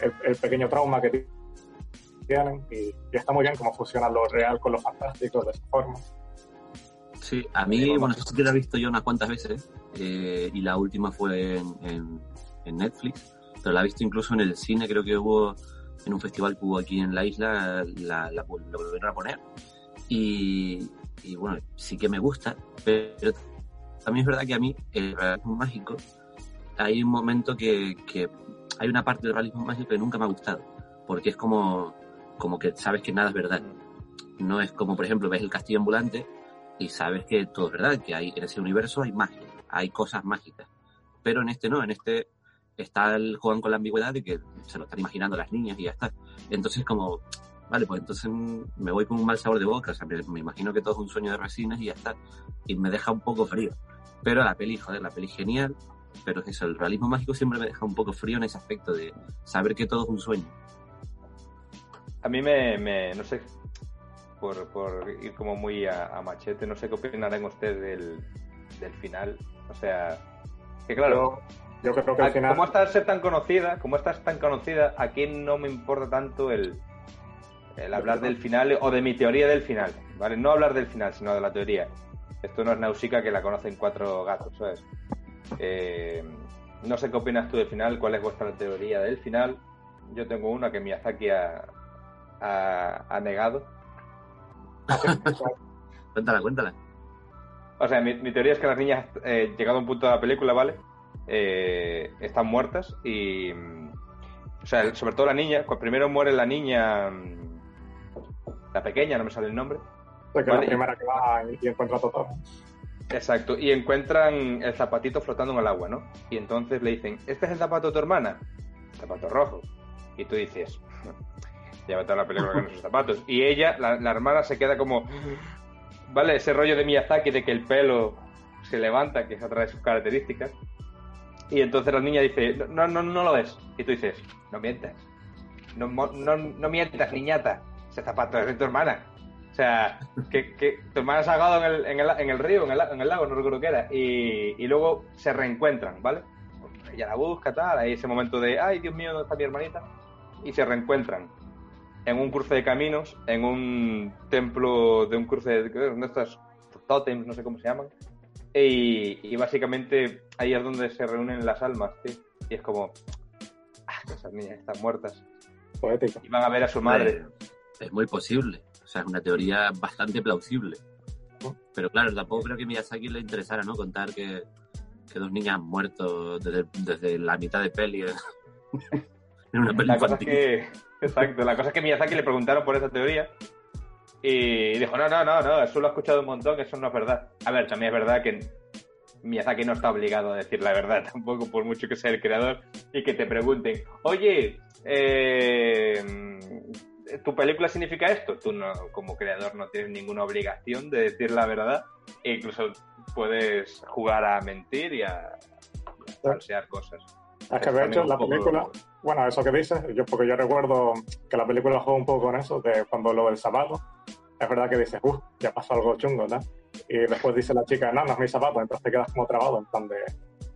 el, el pequeño trauma que ti- tienen y, y está muy bien cómo funciona lo real con lo fantástico de esa forma. Sí, a mí, bueno, eso sí que lo he visto yo unas cuantas veces eh, y la última fue en, en- en Netflix, pero la he visto incluso en el cine, creo que hubo en un festival que hubo aquí en la isla, la, la, la volvieron a poner y, y, bueno, sí que me gusta, pero también es verdad que a mí el realismo mágico, hay un momento que, que hay una parte del realismo mágico que nunca me ha gustado, porque es como, como que sabes que nada es verdad. No es como, por ejemplo, ves el castillo ambulante y sabes que todo es verdad, que hay, en ese universo hay magia, hay cosas mágicas. Pero en este no, en este está el, juegan con la ambigüedad de que se lo están imaginando las niñas y ya está. Entonces como, vale, pues entonces mm, me voy con un mal sabor de boca, o sea, me, me imagino que todo es un sueño de resinas y ya está. Y me deja un poco frío. Pero la peli, joder, la peli genial, pero es eso, el realismo mágico siempre me deja un poco frío en ese aspecto de saber que todo es un sueño. A mí me, me- no sé, por, por ir como muy a, a machete, no sé qué opinarán ustedes del, del final. O sea, que claro, yo creo que al a- final... al ser tan conocida, como esta es tan conocida, aquí no me importa tanto el, el hablar del final o de mi teoría del final, ¿vale? No hablar del final, sino de la teoría. Esto no es Nausicaa que la conocen cuatro gatos, ¿sabes? Eh, no sé qué opinas tú del final, cuál es vuestra teoría del final. Yo tengo una que Miyazaki ha, ha, ha negado. Cuéntala, cuéntala. O sea, mi, mi teoría es que las niñas, eh, llegado a un punto de la película, ¿vale? Eh, están muertas y... mm, O sea, sobre todo la niña, primero muere la niña, mm, la pequeña, no me sale el nombre. que la y- primera que va y, encuentra a Totoro. Exacto, y encuentran el zapatito flotando en el agua, ¿no? Y entonces le dicen, ¿este es el zapato de tu hermana? Zapato rojo. Y tú dices, ya toda la película con esos zapatos. Y ella, la, la hermana, se queda como, ¿vale? Ese rollo de Miyazaki de que el pelo se levanta, que es otra de sus características. Y entonces la niña dice, no, no, no lo es. Y tú dices, no mientas. No, no, no mientas, niñata. Ese zapato es de tu hermana. O sea, que, tu hermana se ha ahogado en el, en el, en el río, en el, en el lago, no recuerdo qué era. Y, y luego se reencuentran, ¿vale? Ella la busca, tal. Hay ese momento de, ay, Dios mío, ¿dónde está mi hermanita? Y se reencuentran en un cruce de caminos, en un templo de un cruce de, de estos tótems, no sé cómo se llaman. Y, y básicamente ahí es donde se reúnen las almas, tío. Y es como, ah, esas niñas están muertas. Poético. Y van a ver a su madre. Es muy posible. O sea, es una teoría bastante plausible. Pero claro, tampoco creo que a Miyazaki le interesara, ¿no? Contar que, que dos niñas han muerto desde, desde la mitad de peli en en una peli La cosa es que, exacto, la cosa es que Miyazaki le preguntaron por esa teoría y dijo, no, no, no, no, eso lo he escuchado un montón, eso no es verdad. A ver, también es verdad que Miyazaki no está obligado a decir la verdad tampoco, por mucho que sea el creador y que te pregunten, oye, eh, ¿tu película significa esto? Tú no, como creador no tienes ninguna obligación de decir la verdad e incluso puedes jugar a mentir y a, falsear cosas. Es que de hecho la poco- película, bueno, eso que dices, yo porque yo recuerdo que la película juega un poco con eso, de cuando lo del zapato, es verdad que dices, uff, ya pasó algo chungo, ¿no? Y después dice la chica, no, no es mi zapato, entonces te quedas como trabado, en plan de,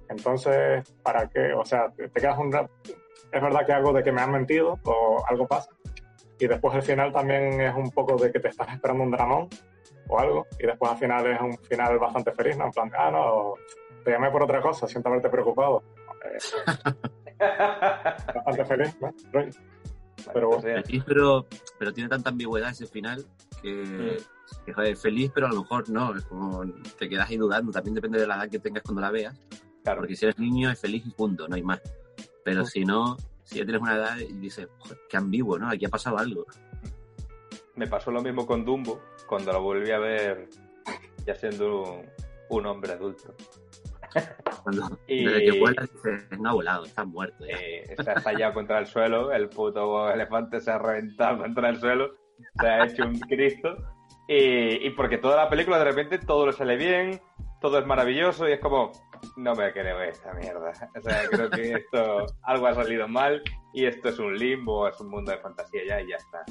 entonces, ¿para qué? O sea, te te quedas un rato, es verdad que algo de que me han mentido o algo pasa, y después el final también es un poco de que te estás esperando un dramón o algo, y después al final es un final bastante feliz, ¿no? En plan, ah, no, te llamé por otra cosa, siento haberte preocupado. Eh, bastante feliz, ¿no? Pero Feliz, pero, pero tiene tanta ambigüedad ese final que, Mm. que, joder, feliz, pero a lo mejor no. Es como te quedas ahí dudando. También depende de la edad que tengas cuando la veas. claro. Porque si eres niño es feliz y punto, no hay más. Pero si no, si ya tienes una edad y dices, joder, qué ambiguo, ¿no? Aquí ha pasado algo. Me pasó lo mismo con Dumbo cuando lo volví a ver ya siendo un hombre adulto. Cuando, Y- Desde que dices, no ha volado, está muerto. ya". Eh, está estallado contra el suelo, el puto elefante se ha reventado contra el suelo, se ha hecho un Cristo. Y, y porque toda la película de repente todo le sale bien, todo es maravilloso y es como, no me creo esta mierda. O sea, creo que esto, algo ha salido mal y esto es un limbo, es un mundo de fantasía ya y ya está.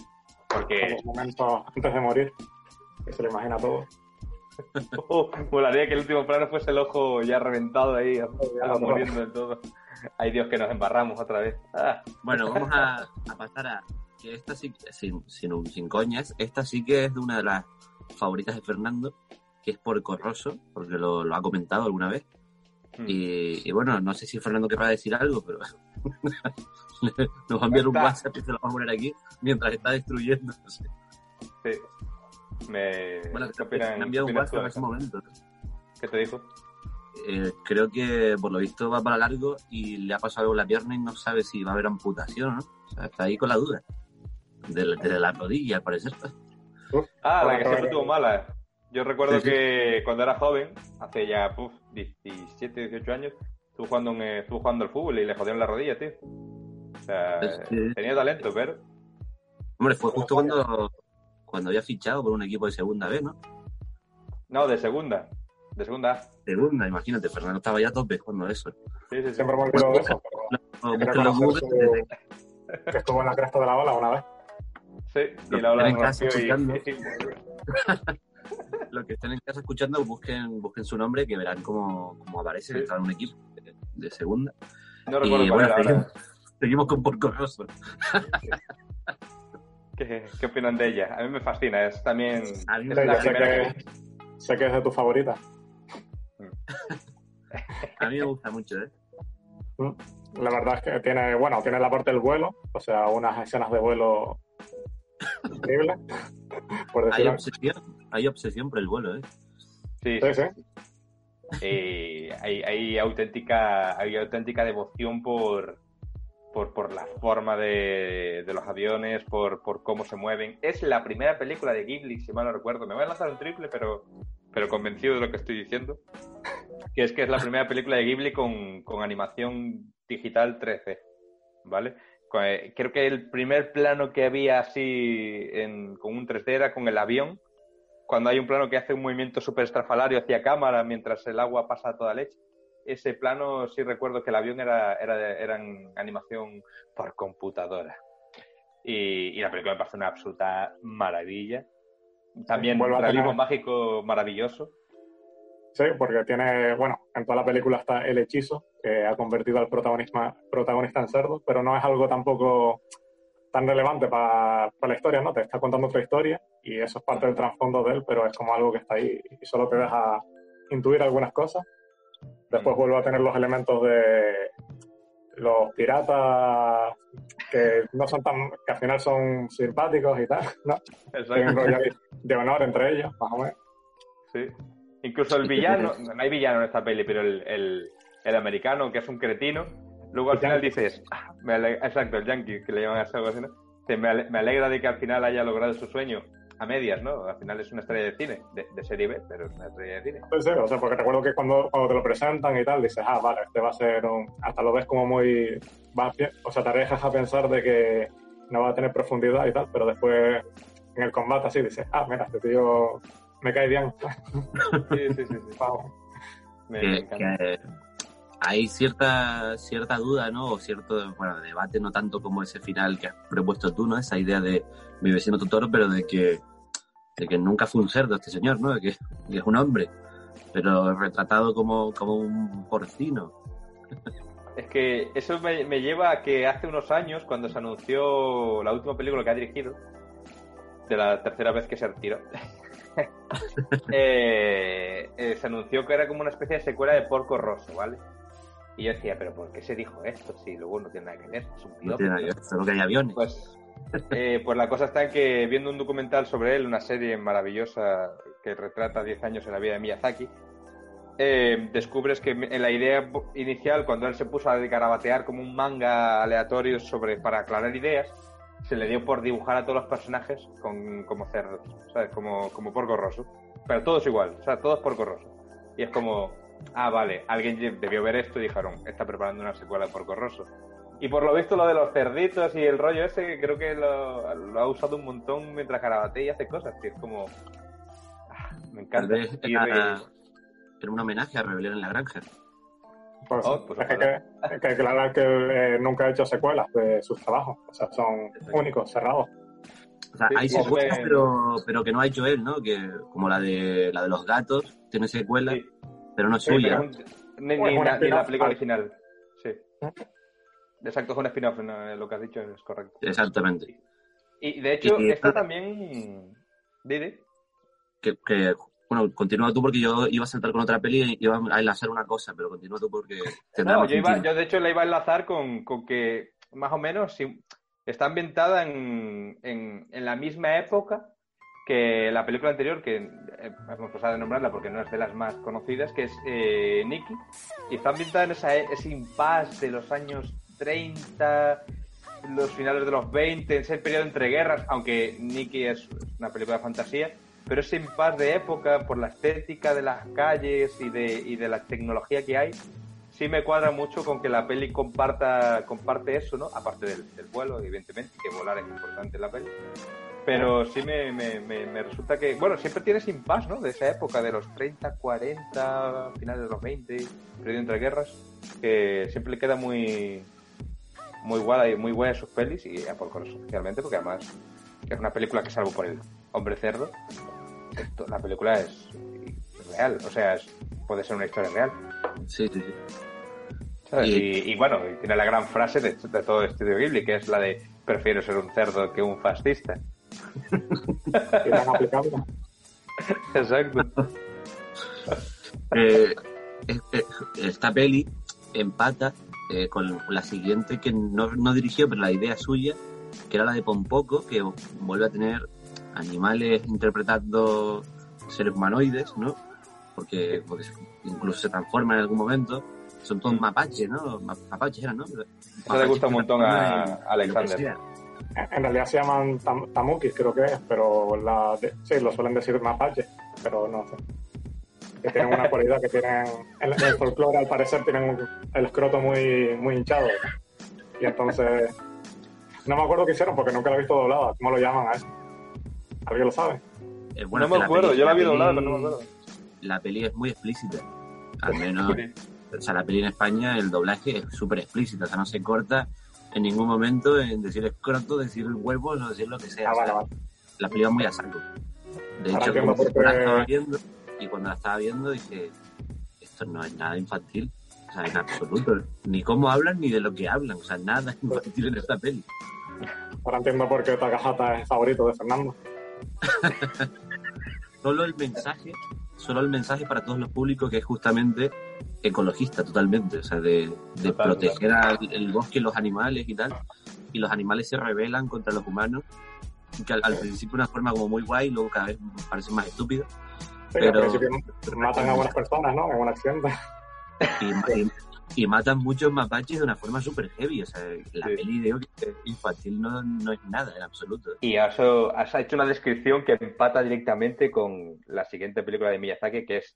Porque los momentos antes de morir, que se lo imagina todo. Molaría que el último plano fuese el ojo ya reventado ahí, Ya ah, muriendo del todo. Ay Dios, que nos embarramos otra vez. Ah, Bueno, vamos a, a pasar a que esta sí, sin, sin, sin coñas, esta sí que es de una de las favoritas de Fernando, que es por Corroso, porque lo, lo ha comentado alguna vez. hmm. Y, y bueno, no sé si Fernando querrá decir algo, pero nos va a enviar un. WhatsApp y se lo vamos a poner aquí mientras está destruyendo. Sí. Me... Bueno, ¿Qué creo que opinan- me ha enviado un WhatsApp en ese momento. ¿Qué te dijo? Eh, creo que por lo visto va para largo y le ha pasado algo en la pierna y no sabe si va a haber amputación, ¿no? O sea, está ahí con la duda. De, de la rodilla, al parecer. Ah, la que siempre tuvo mala. Yo recuerdo Sí, sí. que cuando era joven, hace ya puf, 17, 18 años, estuvo jugando, en, eh, estuvo jugando al fútbol y le jodieron la rodilla, tío. O sea, tenía talento, pero... Hombre, fue justo cuando, cuando había fichado por un equipo de segunda vez, ¿no? No, de segunda. De segunda. Segunda, imagínate, Fernando estaba ya a tope cuando eso. Sí, sí. Siempre me olvido de eso, que estuvo en la cresta de la ola una vez. Sí, y la ola en casa escuchando. y- los que estén en casa escuchando, busquen, busquen su nombre, que verán cómo, cómo aparece, Sí. está en un equipo de, de segunda. No recuerdo Y cuál bueno, era seguimos, seguimos con Porco Rosso. ¿Qué, qué opinan de ella? A mí me fascina, es también... A mí me es Sí, la yo sé que, sé que es de tus favoritas. A mí me gusta mucho, ¿eh? La verdad es que tiene, bueno, tiene la parte del vuelo, o sea, unas escenas de vuelo increíbles, por Hay obsesión, hay obsesión por el vuelo, ¿eh? Sí, Sí, sí. sí. Eh, hay, hay auténtica hay auténtica devoción por por, por la forma de, de los aviones, por, por cómo se mueven. Es la primera película de Ghibli, si mal no recuerdo. Me voy a lanzar un triple, pero, pero convencido de lo que estoy diciendo. Que es que es la primera película de Ghibli con, con animación digital 13. ¿Vale? Eh, Creo que el primer plano que había así con un 3D era con el avión, cuando hay un plano que hace un movimiento súper estrafalario hacia cámara mientras el agua pasa a toda leche. Ese plano sí recuerdo que el avión era, era, era en animación por computadora. Y, y la película me parece una absoluta maravilla. También a realismo tener- mágico maravilloso. Sí, porque tiene, bueno, en toda la película está el hechizo, que ha convertido al protagonista, protagonista en cerdo, pero no es algo tampoco tan relevante para la historia, ¿no? Te está contando otra historia y eso es parte del trasfondo de él, pero es como algo que está ahí y solo te deja intuir algunas cosas. Después vuelve a tener los elementos de los piratas que no son tan, que al final son simpáticos y tal, ¿no? Hay un rollo ahí de honor entre ellos, más o menos. Sí. Incluso el villano, no hay villano en esta peli, pero el, el, el americano, que es un cretino, luego al final dices, "Ah, me exacto, el yankee, que le llaman. Te- me, ale- me alegra de que al final haya logrado su sueño a medias, ¿no? Al final es una estrella de cine, de, de serie B, pero es una estrella de cine. Sí, sí, o sea, porque recuerdo que cuando, cuando te lo presentan y tal, dices, ah, vale, este va a ser un... Hasta lo ves como muy... o sea, te dejas a pensar de que no va a tener profundidad y tal, pero después en el combate así dices, ah, mira, este tío me cae bien. Sí, sí, sí. sí. Vamos. Me, que- me encanta. que hay cierta cierta duda, ¿no? O cierto, bueno, debate, no tanto como ese final que has propuesto tú, ¿no? Esa idea de mi vecino Totoro, pero de que, de que nunca fue un cerdo este señor, ¿no? De que, que es un hombre, pero retratado como, como un porcino. Es que eso me, me lleva a que hace unos años, cuando se anunció la última película que ha dirigido, de la tercera vez que se retiró, eh, eh, se anunció que era como una especie de secuela de Porco Rosso, ¿vale? Y yo decía, ¿pero por qué se dijo esto? Si luego no tiene nada que ver, es un No piropo. tiene nada que ver, solo que hay aviones. Pues, eh, pues la cosa está en que viendo un documental sobre él, una serie maravillosa que retrata 10 años en la vida de Miyazaki, eh, descubres que en la idea inicial, cuando él se puso a garabatear como un manga aleatorio sobre para aclarar ideas, se le dio por dibujar a todos los personajes con, como cerdos, ¿sabes? Como, como porco. Pero todos igual, o sea, todos porco rosso. Y es como, ah, vale, alguien debió ver esto y dijeron, está preparando una secuela de porco. Y por lo visto lo de los cerditos y el rollo ese, creo que lo, lo ha usado un montón mientras garabatea y hace cosas, que es como... ah, me encanta. era, era un homenaje a Rebelión en la Granja. Pues, Oh, pues es que, que- que aclarar que él eh, nunca ha hecho secuelas de sus trabajos. O sea, son únicos, cerrados. O sea, Sí, hay secuelas, me- pero, pero que no ha hecho él, ¿no? Que, como la de la de los gatos, tiene secuela, Sí. pero no es Sí, suya. un- ni, Pues ni ni la película original. Sí. Exacto, es un spin-off, no, lo que has dicho es correcto. Exactamente. Y de hecho, Y- esto también... Didi. Que, que, bueno, continúa tú porque yo iba a saltar con otra peli y iba a enlazar una cosa, pero continúa tú porque No, yo, iba, yo de hecho la iba a enlazar con, con que más o menos sí, está ambientada en, en, en la misma época que la película anterior, que eh, hemos pasado de nombrarla porque no es de las más conocidas, que es eh, Nicky. Y está ambientada en esa, ese impasse de los años 30, los finales de los 20, en ese periodo entre guerras, aunque Nicky es una película de fantasía, pero ese impasse de época por la estética de las calles y de, y de la tecnología que hay, sí me cuadra mucho con que la peli comparta comparte eso, ¿no? Aparte del, del vuelo, evidentemente, que volar es importante en la peli. Pero sí me, me, me, me resulta que, bueno, siempre tienes impasse, ¿no? De esa época, de los 30, 40, finales de los 20, periodo entre guerras, que siempre le queda muy muy guada y muy buena sus pelis y a por Corazón especialmente porque además es una película que salvo por el hombre cerdo esto- la película es real o sea es- puede ser una historia real Sí, sí, sí. ¿sabes? Y- bueno, y tiene la gran frase de, de todo estudio Ghibli, que es la de prefiero ser un cerdo que un fascista. Exacto. Eh, es- es- esta peli empata eh, con la siguiente que no, no dirigió, pero la idea suya, que era la de Pompoco, que vuelve a tener animales interpretando seres humanoides, ¿no? Porque, incluso se transforman en algún momento. Son todos mapaches, ¿no? Ma- Mapaches eran, ¿no? Mm. Eso le gusta un montón a- Alexander. En realidad se llaman tam- tamukis, creo que es, pero la de- sí, lo suelen decir mapache, pero no sé. Que tienen una cualidad que tienen, en el folclore al parecer tienen un- el escroto muy, muy hinchado. Y entonces, no me acuerdo qué hicieron porque nunca lo he visto doblado. ¿Cómo lo llaman a eso? ¿Alguien lo sabe? Eh, bueno, no me acuerdo, yo la vi doblada, pero no me acuerdo. La peli es muy explícita. Al menos, o sea, la peli en España, el doblaje es súper explícito. O sea, no se corta en ningún momento en decir escroto, decir huevos o decir lo que sea. Ah, O sea, vale, vale. La peli va muy a saco. De Ahora hecho, como la estaba viendo, y cuando la estaba viendo dije, esto no es nada infantil. O sea, en absoluto. Ni cómo hablan ni de lo que hablan. O sea, nada infantil en esta peli. Ahora entiendo por qué Takahata es favorito de Fernando. solo el mensaje, solo el mensaje para todos los públicos que es justamente ecologista totalmente, o sea, de, de Total, proteger al el bosque, los animales y tal, y los animales se rebelan contra los humanos, que al, al principio una forma como muy guay, luego cada vez parecen más estúpidos, Pero- al principio matan a buenas personas, ¿no? En un accidente. y, y- y matan muchos mapaches de una forma súper heavy, o sea, la Sí. peli de infantil no, no es nada en absoluto. Y has, has hecho una descripción que empata directamente con la siguiente película de Miyazaki, que es,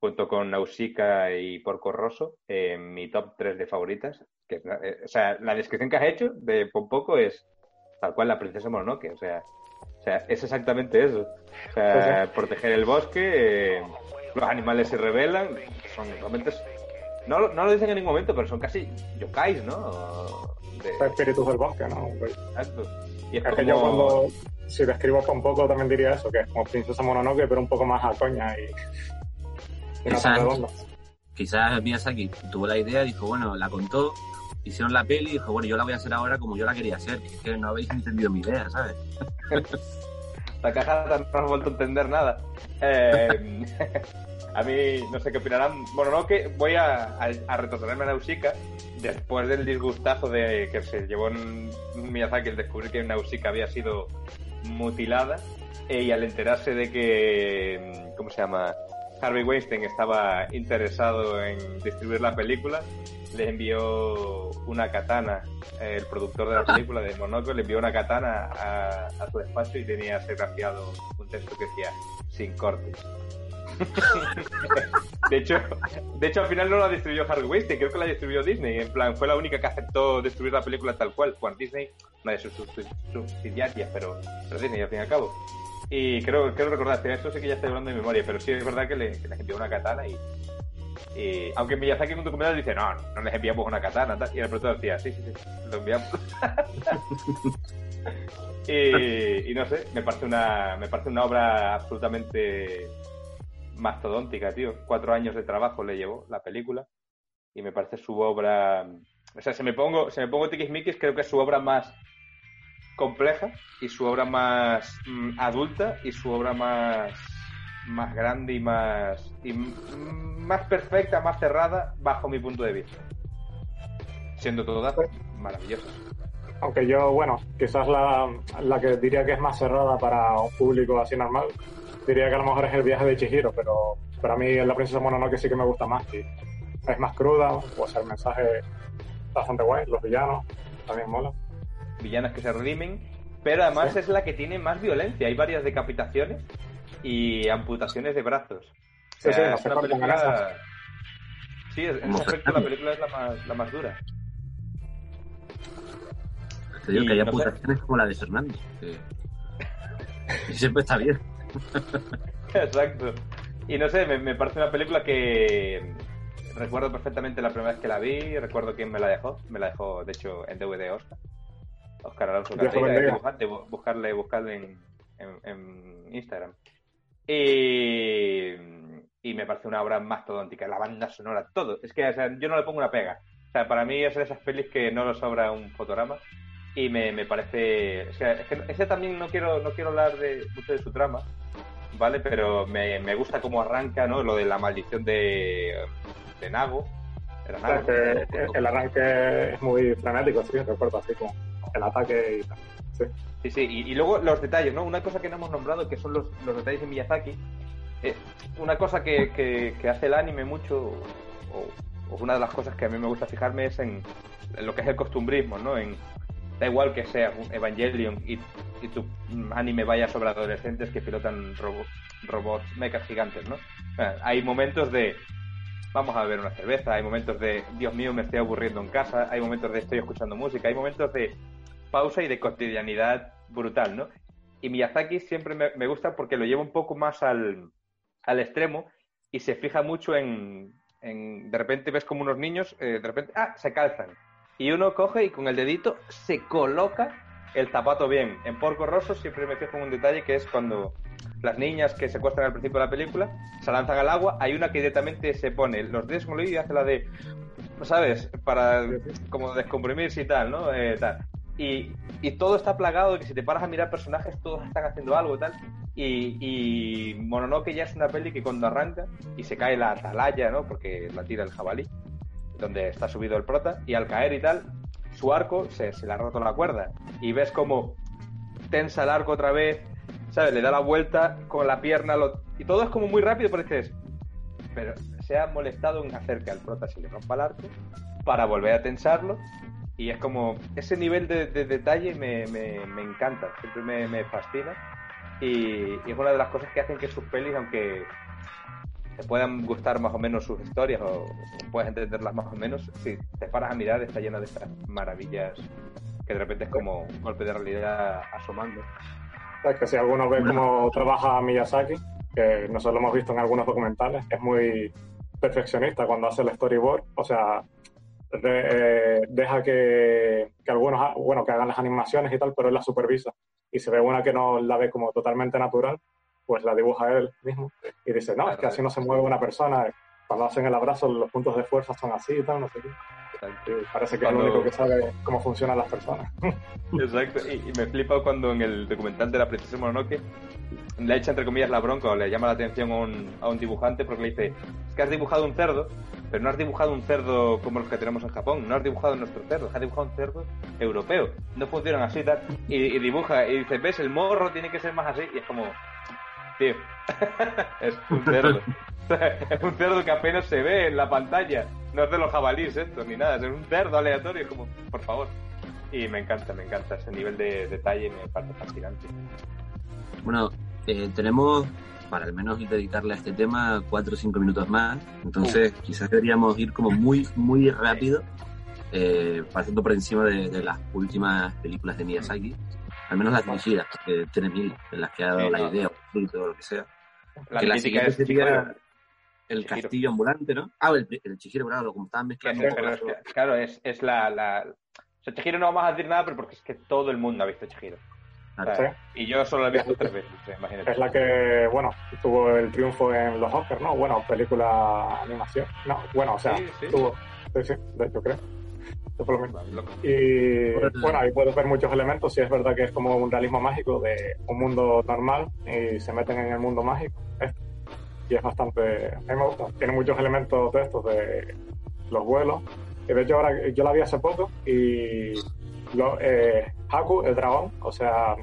junto con Nausicaa y Porco Rosso, eh, mi top 3 de favoritas. Que eh, o sea, la descripción que has hecho de Pompoco es tal cual la princesa Mononoke, o sea, sea es exactamente eso. O sea, proteger el bosque, eh, los animales se rebelan, son realmente... No, no lo dicen en ningún momento, pero son casi yokais, ¿no? De... Espíritus del bosque, ¿no? Exacto. Y es, es como... que yo cuando, si describo un poco, también diría eso, que es como Princesa Mononoke, pero un poco más a coña y, y redonda. Quizás Miyazaki tuvo la idea, dijo, bueno, la contó, hicieron la peli y dijo, bueno, yo la voy a hacer ahora como yo la quería hacer. Es que no habéis entendido mi idea, ¿sabes? La caja no has vuelto a entender nada. Eh, a mí, no sé qué opinarán. Bueno, no, que voy a, a, a Nausicaa después del disgustazo de que se llevó en Miyazaki el descubrir que Nausicaa había sido mutilada eh, y al enterarse de que, ¿cómo se llama? Harvey Weinstein estaba interesado en distribuir la película, le envió una katana, el productor de la película de Monoco le envió una katana a, a su despacho y tenía serigrafiado un texto que decía sin cortes. de hecho, de hecho al final no la distribuyó Harvey Weinstein, creo que la distribuyó Disney, en plan fue la única que aceptó distribuir la película tal cual, Juan Disney, una de sus subsidiarias, pero, pero Disney al fin y al cabo. Y creo, creo recordar, esto sí que ya estoy hablando de memoria, pero sí es verdad que, le, que les envió una katana y, y aunque Miyazaki en un documental dice, no, no les enviamos una katana, y el productor decía, sí, sí, sí, lo enviamos. y, y, no sé, me parece una me parece una obra absolutamente mastodóntica, tío. Cuatro años de trabajo le llevó la película y me parece su obra... O sea, si me pongo, si me pongo tiquismiquis, creo que es su obra más compleja y su obra más mm, adulta y su obra más más grande y más y más perfecta, más cerrada bajo mi punto de vista. Siendo todas maravillosas. Aunque yo, bueno, quizás la, la que diría que es más cerrada para un público así normal, diría que a lo mejor es el viaje de Chihiro, pero para mí la princesa Mononoke sí que me gusta más y es más cruda, puede ser el mensaje bastante guay, los villanos también mola. Villanos que se redimen, pero además ¿Sí? es la que tiene más violencia, hay varias decapitaciones y amputaciones de brazos. Sí, o sea, sí, es una película... Sí, en ese aspecto la película es la más, la más dura. Te digo y que hay amputaciones sé. como la de Fernando. Que... y siempre está bien. Exacto. Y no sé, me, me, parece una película que recuerdo perfectamente la primera vez que la vi, recuerdo quién me la dejó, me la dejó de hecho en DVD Oscar. Oscar Alonso dibujante, buscarle, buscarle en, en, en Instagram. Y, y, me parece una obra mastodóntica, la banda sonora, todo. Es que o sea, yo no le pongo una pega. O sea, para mí es de esas pelis que no lo sobra un fotograma y me, me parece... O sea, es que ese también no quiero, no quiero hablar de, mucho de su trama, ¿vale? Pero me, me gusta cómo arranca, ¿no? Lo de la maldición de, de Nago. El arranque es muy frenético, sí, recuerdo, así como el ataque y tal. Sí. Sí, sí, y, luego los detalles, ¿no? Una cosa que no hemos nombrado, que son los, los detalles de Miyazaki. Eh, una cosa que, que, hace el anime mucho, o, una de las cosas que a mí me gusta fijarme es en, lo que es el costumbrismo, ¿no? En, da igual que sea Evangelion y, y, tu anime vaya sobre adolescentes que pilotan robots, robots mechas gigantes, ¿no? hay momentos de vamos a beber una cerveza, hay momentos de Dios mío me estoy aburriendo en casa, hay momentos de estoy escuchando música, hay momentos de pausa y de cotidianidad brutal, ¿no? Y Miyazaki siempre me, gusta porque lo lleva un poco más al, al extremo y se fija mucho en, de repente ves como unos niños, eh, de repente, ah, se calzan. Y uno coge y con el dedito se coloca el zapato bien. En Porco Rosso siempre me fijo en un detalle que es cuando las niñas que se acuestan al principio de la película se lanzan al agua, hay una que directamente se pone los dedos y hace la de, ¿sabes? Para como descomprimirse y tal, ¿no? Eh, tal. Y, todo está plagado de que si te paras a mirar personajes, todos están haciendo algo y tal. Y, y Mononoke ya es una peli que cuando arranca y se cae la atalaya, ¿no? Porque la tira el jabalí, donde está subido el prota, y al caer y tal, su arco se, se le ha roto la cuerda. Y ves como tensa el arco otra vez, ¿sabes? Le da la vuelta con la pierna, lo... y todo es como muy rápido, pero dices, pero se ha molestado en hacer que al prota se le rompa el arco para volver a tensarlo y es como ese nivel de, de detalle me, me, me, encanta, siempre me, me fascina y, y, es una de las cosas que hacen que sus pelis, aunque te puedan gustar más o menos sus historias o, o puedes entenderlas más o menos, si te paras a mirar está llena de estas maravillas que de repente es como un golpe de realidad asomando. Es que si alguno ve cómo trabaja Miyazaki, que nosotros lo hemos visto en algunos documentales, es muy perfeccionista cuando hace el storyboard, o sea, de- eh, deja que, que algunos, bueno, que hagan las animaciones y tal, pero él la supervisa. Y si ve una que no la ve como totalmente natural, pues la dibuja él mismo. Y dice, no, es que así no se mueve una persona. Cuando hacen el abrazo, los puntos de fuerza son así y tal, no sé qué. Parece que es el único que sabe cómo funcionan las personas. Exacto, y, y me flipa cuando en el documental de la princesa Mononoke le echa entre comillas la bronca o le llama la atención a un, a un dibujante porque le dice, es que has dibujado un cerdo, pero no has dibujado un cerdo como los que tenemos en Japón, no has dibujado nuestro cerdo, has dibujado un cerdo europeo, no funcionan así tal, y, y dibuja y dice, ves, el morro tiene que ser más así, y es como, tío, es un cerdo. es un cerdo que apenas se ve en la pantalla. No es de los jabalíes esto, ni nada. Es un cerdo aleatorio. Es como, por favor. Y me encanta, me encanta. Ese nivel de detalle me parece fascinante. Bueno, eh, tenemos para al menos dedicarle a este tema cuatro o cinco minutos más. Entonces, quizás deberíamos ir como muy, muy rápido, eh, pasando por encima de, de las últimas películas de Miyazaki. Al menos las dirigidas, que tiene mil, en las que ha dado Sí, la no. idea, o lo que sea. La que la siguiente es sería Chihiro. el Chihiro. castillo ambulante, ¿no? Ah, el, el Chihiro, claro, como estaban mezclando un poco es que, claro, es, es la, la... O sea, Chihiro no vamos a decir nada, pero porque es que todo el mundo ha visto Chihiro. O sea, Sí. Y yo solo lo he visto tres veces, imagínate. Es la que, bueno, tuvo el triunfo en los Oscars, ¿no? Bueno, película animación. No, bueno, o sea, Sí, sí. tuvo. Sí, sí, de hecho creo. Por lo. Loco. Y bueno, ahí puedes ver muchos elementos. Sí, es verdad que es como un realismo mágico de un mundo normal y se meten en el mundo mágico. Y es bastante. A mí me gusta. Tiene muchos elementos de estos, de los vuelos. Y de hecho, ahora yo la vi hace poco y. Lo, eh, Haku, el dragón, o sea,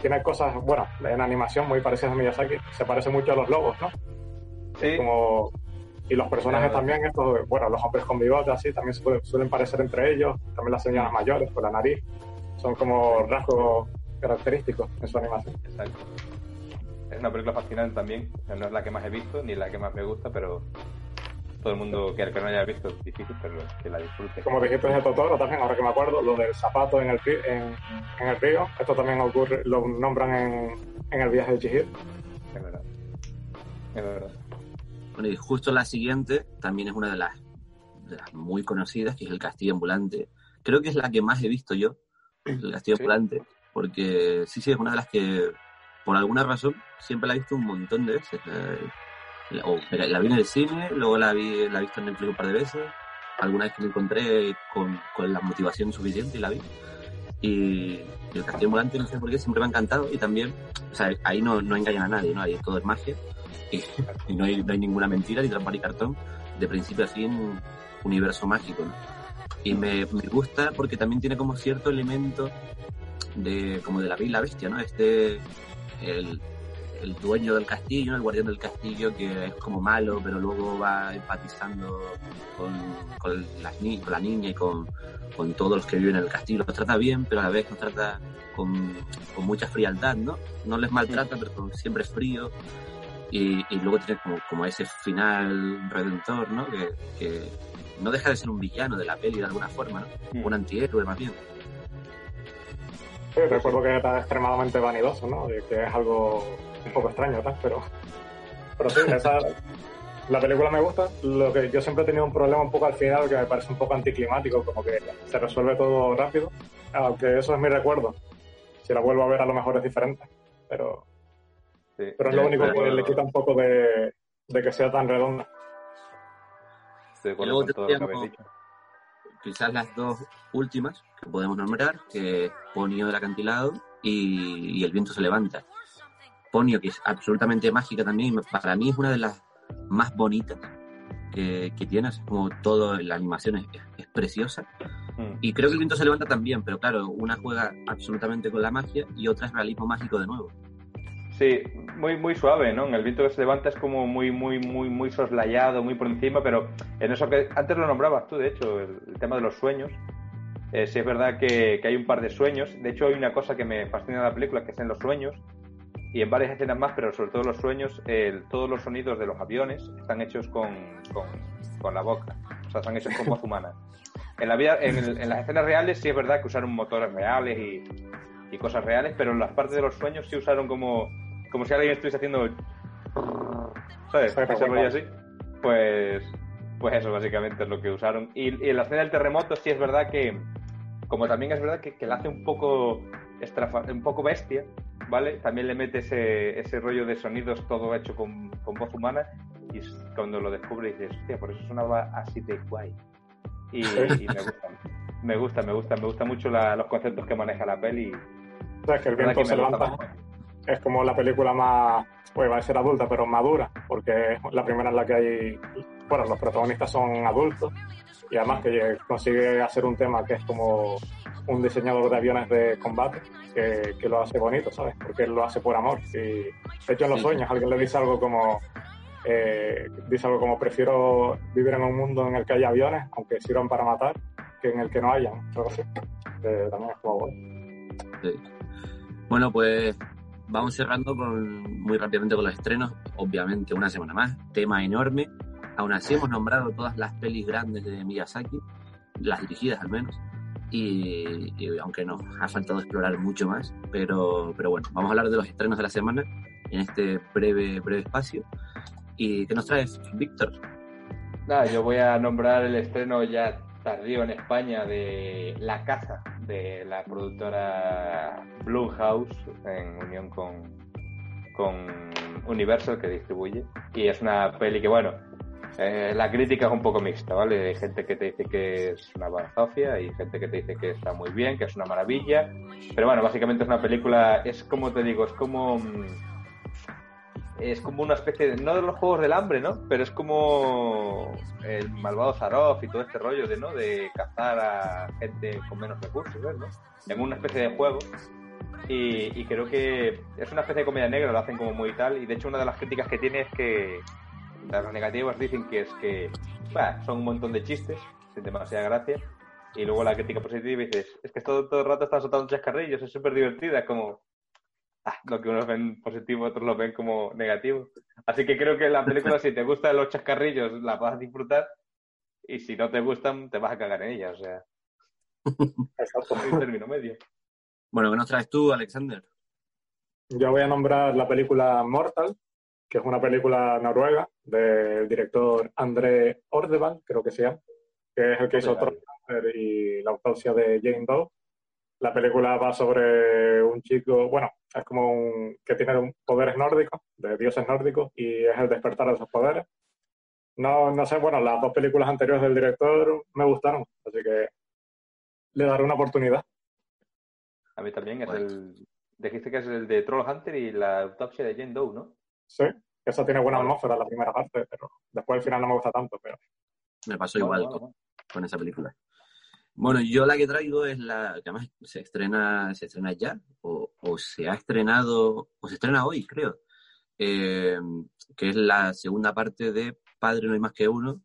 tiene cosas, bueno, en animación muy parecidas a Miyazaki. Se parece mucho a los lobos, ¿no? Sí, como y los personajes Claro. también estos bueno los hombres con bigote así también se pueden- suelen parecer entre ellos también las señoras mayores con la nariz son como rasgos característicos en su animación exacto. Es una película fascinante también. No es la que más he visto ni la que más me gusta, pero todo el mundo que el que no haya visto es difícil, pero que la disfrute. como dijiste de Totoro también ahora que me acuerdo lo del zapato en el en el río esto también ocurre lo nombran en, en el viaje de Chihiro Es verdad. Es verdad. Bueno, y justo la siguiente también es una de las, de las muy conocidas, que es el Castillo Ambulante. Creo que es la que más he visto yo, el Castillo Sí. Ambulante, porque sí, sí, es una de las que, por alguna razón, siempre la he visto un montón de veces. Eh, la, o- la- la vi en el cine, luego la vi la he visto en Netflix un par de veces, alguna vez que me encontré con, con la motivación suficiente y la vi. Y, y el Castillo Ambulante, no sé por qué, siempre me ha encantado y también, o sea, ahí no, no engañan a nadie, ¿no? Ahí todo es magia y, no, hay, no hay ninguna mentira, ni trampa ni cartón, de principio a fin, universo mágico, ¿no? Y me, me gusta porque también tiene como cierto elemento de como de la Bella bestia, ¿no? Este, el, el dueño del castillo, el guardián del castillo, que es como malo, pero luego va empatizando con, con, las ni- con la niña y con, con todos los que viven en el castillo. Los trata bien, pero a la vez los trata con, con mucha frialdad, ¿no? No les maltrata, pero siempre es frío. Y, y luego tiene como, como ese final redentor, ¿no? Que, que no deja de ser un villano de la peli de alguna forma, ¿no? Mm. Un antihéroe más bien. Sí, recuerdo que era extremadamente vanidoso no que es algo un poco extraño tal pero pero sí esa la película me gusta lo que yo siempre he tenido un problema un poco al final que me parece un poco anticlimático como que se resuelve todo rápido aunque eso es mi recuerdo si la vuelvo a ver a lo mejor es diferente pero Sí. pero es lo único que le acuerdo- quita un poco de, de que sea tan redonda acuerdo luego todo lo que quizás las dos últimas que podemos nombrar, que es Ponio del acantilado y, y El viento se levanta. Ponio, que es absolutamente mágica también, para mí es una de las más bonitas que, que tiene, es como todo, la animación es, es preciosa. Mm. Y creo que El viento se levanta también, pero claro, una juega absolutamente con la magia y otra es realismo mágico de nuevo. Sí, muy, muy suave, ¿no? En el viento que se levanta es como muy, muy, muy, muy soslayado, muy por encima, pero en eso que antes lo nombrabas tú, de hecho, el, el tema de los sueños. Eh, sí es verdad que, que hay un par de sueños. De hecho, hay una cosa que me fascina de la película, que es en los sueños, y en varias escenas más, pero sobre todo los sueños, todos los sonidos de los aviones están hechos con, con, con la boca. O sea, están hechos con voz humana. En, la vida, en, el- en las escenas reales sí es verdad que usaron motores reales y, y cosas reales, pero en las partes de los sueños sí usaron como, como si alguien estuviese haciendo... ¿Sabes? Ese rollo así. Pues, pues eso básicamente es lo que usaron. Y, y en la escena del terremoto sí es verdad que, como también es verdad que, que la hace un poco, estrafa- un poco bestia, ¿vale? También le mete ese, ese rollo de sonidos todo hecho con, con voz humana y cuando lo descubre dices, hostia, por eso sonaba así de guay. Y, y me gusta, me gusta, me gusta, me gusta mucho la- los conceptos que maneja la peli. O sea, que el viento se levanta. Es como la película más, pues va a ser adulta, pero madura, porque es la primera en la que hay, bueno, los protagonistas son adultos y además que consigue hacer un tema que es como un diseñador de aviones de combate que, que lo hace bonito, ¿sabes? Porque él lo hace por amor. Y de hecho en los sueños alguien le dice algo como, eh, dice algo como prefiero vivir en un mundo en el que haya aviones, aunque sirvan para matar, que en el que no hayan, también es como bueno. Sí. Bueno, pues vamos cerrando con, muy rápidamente con los estrenos. Obviamente, una semana más, tema enorme. Aún así, hemos nombrado todas las pelis grandes de Miyazaki, las dirigidas al menos. Y, y aunque nos ha faltado explorar mucho más, pero, pero bueno, vamos a hablar de los estrenos de la semana en este breve, breve espacio. ¿Y qué nos traes, Víctor? Nada, yo voy a nombrar el estreno ya tardío en España de La Casa, de la productora Blumhouse, en unión con, con Universal, que distribuye. Y es una peli que, bueno, eh, la crítica es un poco mixta, ¿vale? Hay gente que te dice que es una bazofia y gente que te dice que está muy bien, que es una maravilla. Pero bueno, básicamente es una película, es como te digo, es como... mm, es como una especie de, no de los juegos del hambre, ¿no? Pero es como el malvado Zaroff y todo este rollo de, ¿no? De cazar a gente con menos recursos, ¿ves, ¿no? En una especie de juego. Y, creo que es una especie de comedia negra, lo hacen como muy tal. Y de hecho, una de las críticas que tiene es que las negativas dicen que es que bah, son un montón de chistes, sin demasiada gracia. Y luego la crítica positiva dices, es que todo, todo el rato están soltando chascarrillos, es súper divertida, es como, lo que unos ven positivo, otros lo ven como negativo. Así que creo que la película, si te gustan los chascarrillos, la vas a disfrutar. Y si no te gustan, te vas a cagar en ella. O sea, Exacto. hay un término medio. Bueno, ¿qué nos traes tú, Alexander? Yo voy a nombrar la película Mortal, que es una película noruega del director André Ordeval, creo que se llama, que es el que hizo Ordeval. Y la autopsia de Jane Doe. La película va sobre un chico, bueno, es como un que tiene un- poderes nórdicos, de dioses nórdicos, y es el despertar de esos poderes. No, no sé, bueno, las dos películas anteriores del director me gustaron, así que le daré una oportunidad. A mí también es Bueno. el. Dijiste que es el de Trollhunter y la autopsia de Jane Doe, ¿no? Sí, esa tiene buena atmósfera la primera parte, pero después al final no me gusta tanto, pero Me pasó igual con esa película. Bueno, yo la que traigo es la que además se estrena, se estrena ya, o, o se ha estrenado, o se estrena hoy, creo, eh, que es la segunda parte de Padre no hay más que uno,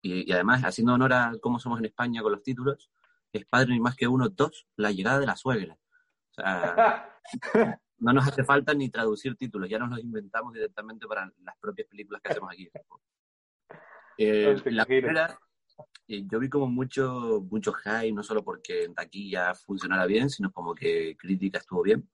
y, y además, haciendo honor a cómo somos en España con los títulos, es Padre no hay más que uno, dos, la llegada de la suegra. O sea, no nos hace falta ni traducir títulos, ya nos los inventamos directamente para las propias películas que hacemos aquí. Eh, la primera, eh, yo vi como mucho, mucho hype, no solo porque en taquilla funcionara bien, sino como que crítica estuvo bien.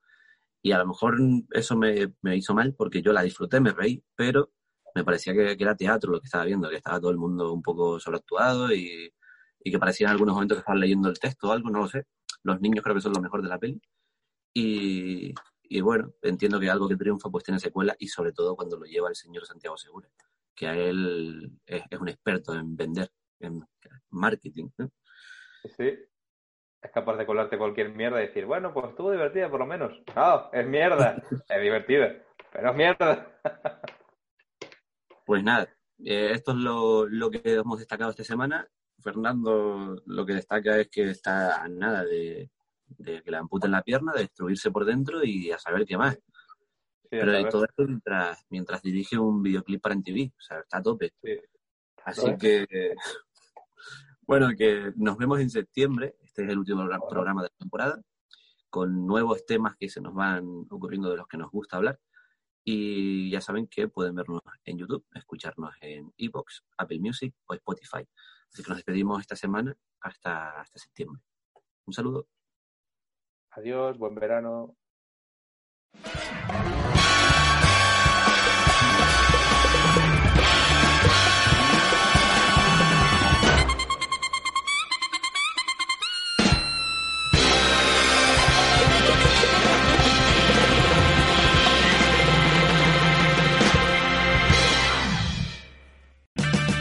Y a lo mejor eso me, me hizo mal porque yo la disfruté, me reí, pero me parecía que, que era teatro lo que estaba viendo, que estaba todo el mundo un poco sobreactuado y, y que parecía en algunos momentos que estaban leyendo el texto o algo, no lo sé. Los niños creo que son lo mejor de la peli. Y, y bueno, entiendo que algo que triunfa pues tiene secuela y sobre todo cuando lo lleva el señor Santiago Segura, que a él es, es un experto en vender, en marketing. ¿no? Sí. Es capaz de colarte cualquier mierda y decir, bueno, pues estuvo divertida por lo menos. No, es mierda. es divertida, pero es mierda. Pues nada, eh, esto es lo, lo que hemos destacado esta semana. Fernando lo que destaca es que está a nada de, de que le amputen la pierna, de destruirse por dentro y a saber qué más. Sí, Pero de todo esto mientras, mientras dirige un videoclip para MTV, o sea, está a tope. Sí. Así que, bueno, que nos vemos en septiembre. Este es el último progra- programa de la temporada, con nuevos temas que se nos van ocurriendo de los que nos gusta hablar. Y ya saben que pueden vernos en YouTube, escucharnos en Evox, Apple Music o Spotify. Así que nos despedimos esta semana hasta, hasta septiembre. Un saludo. Adiós, buen verano.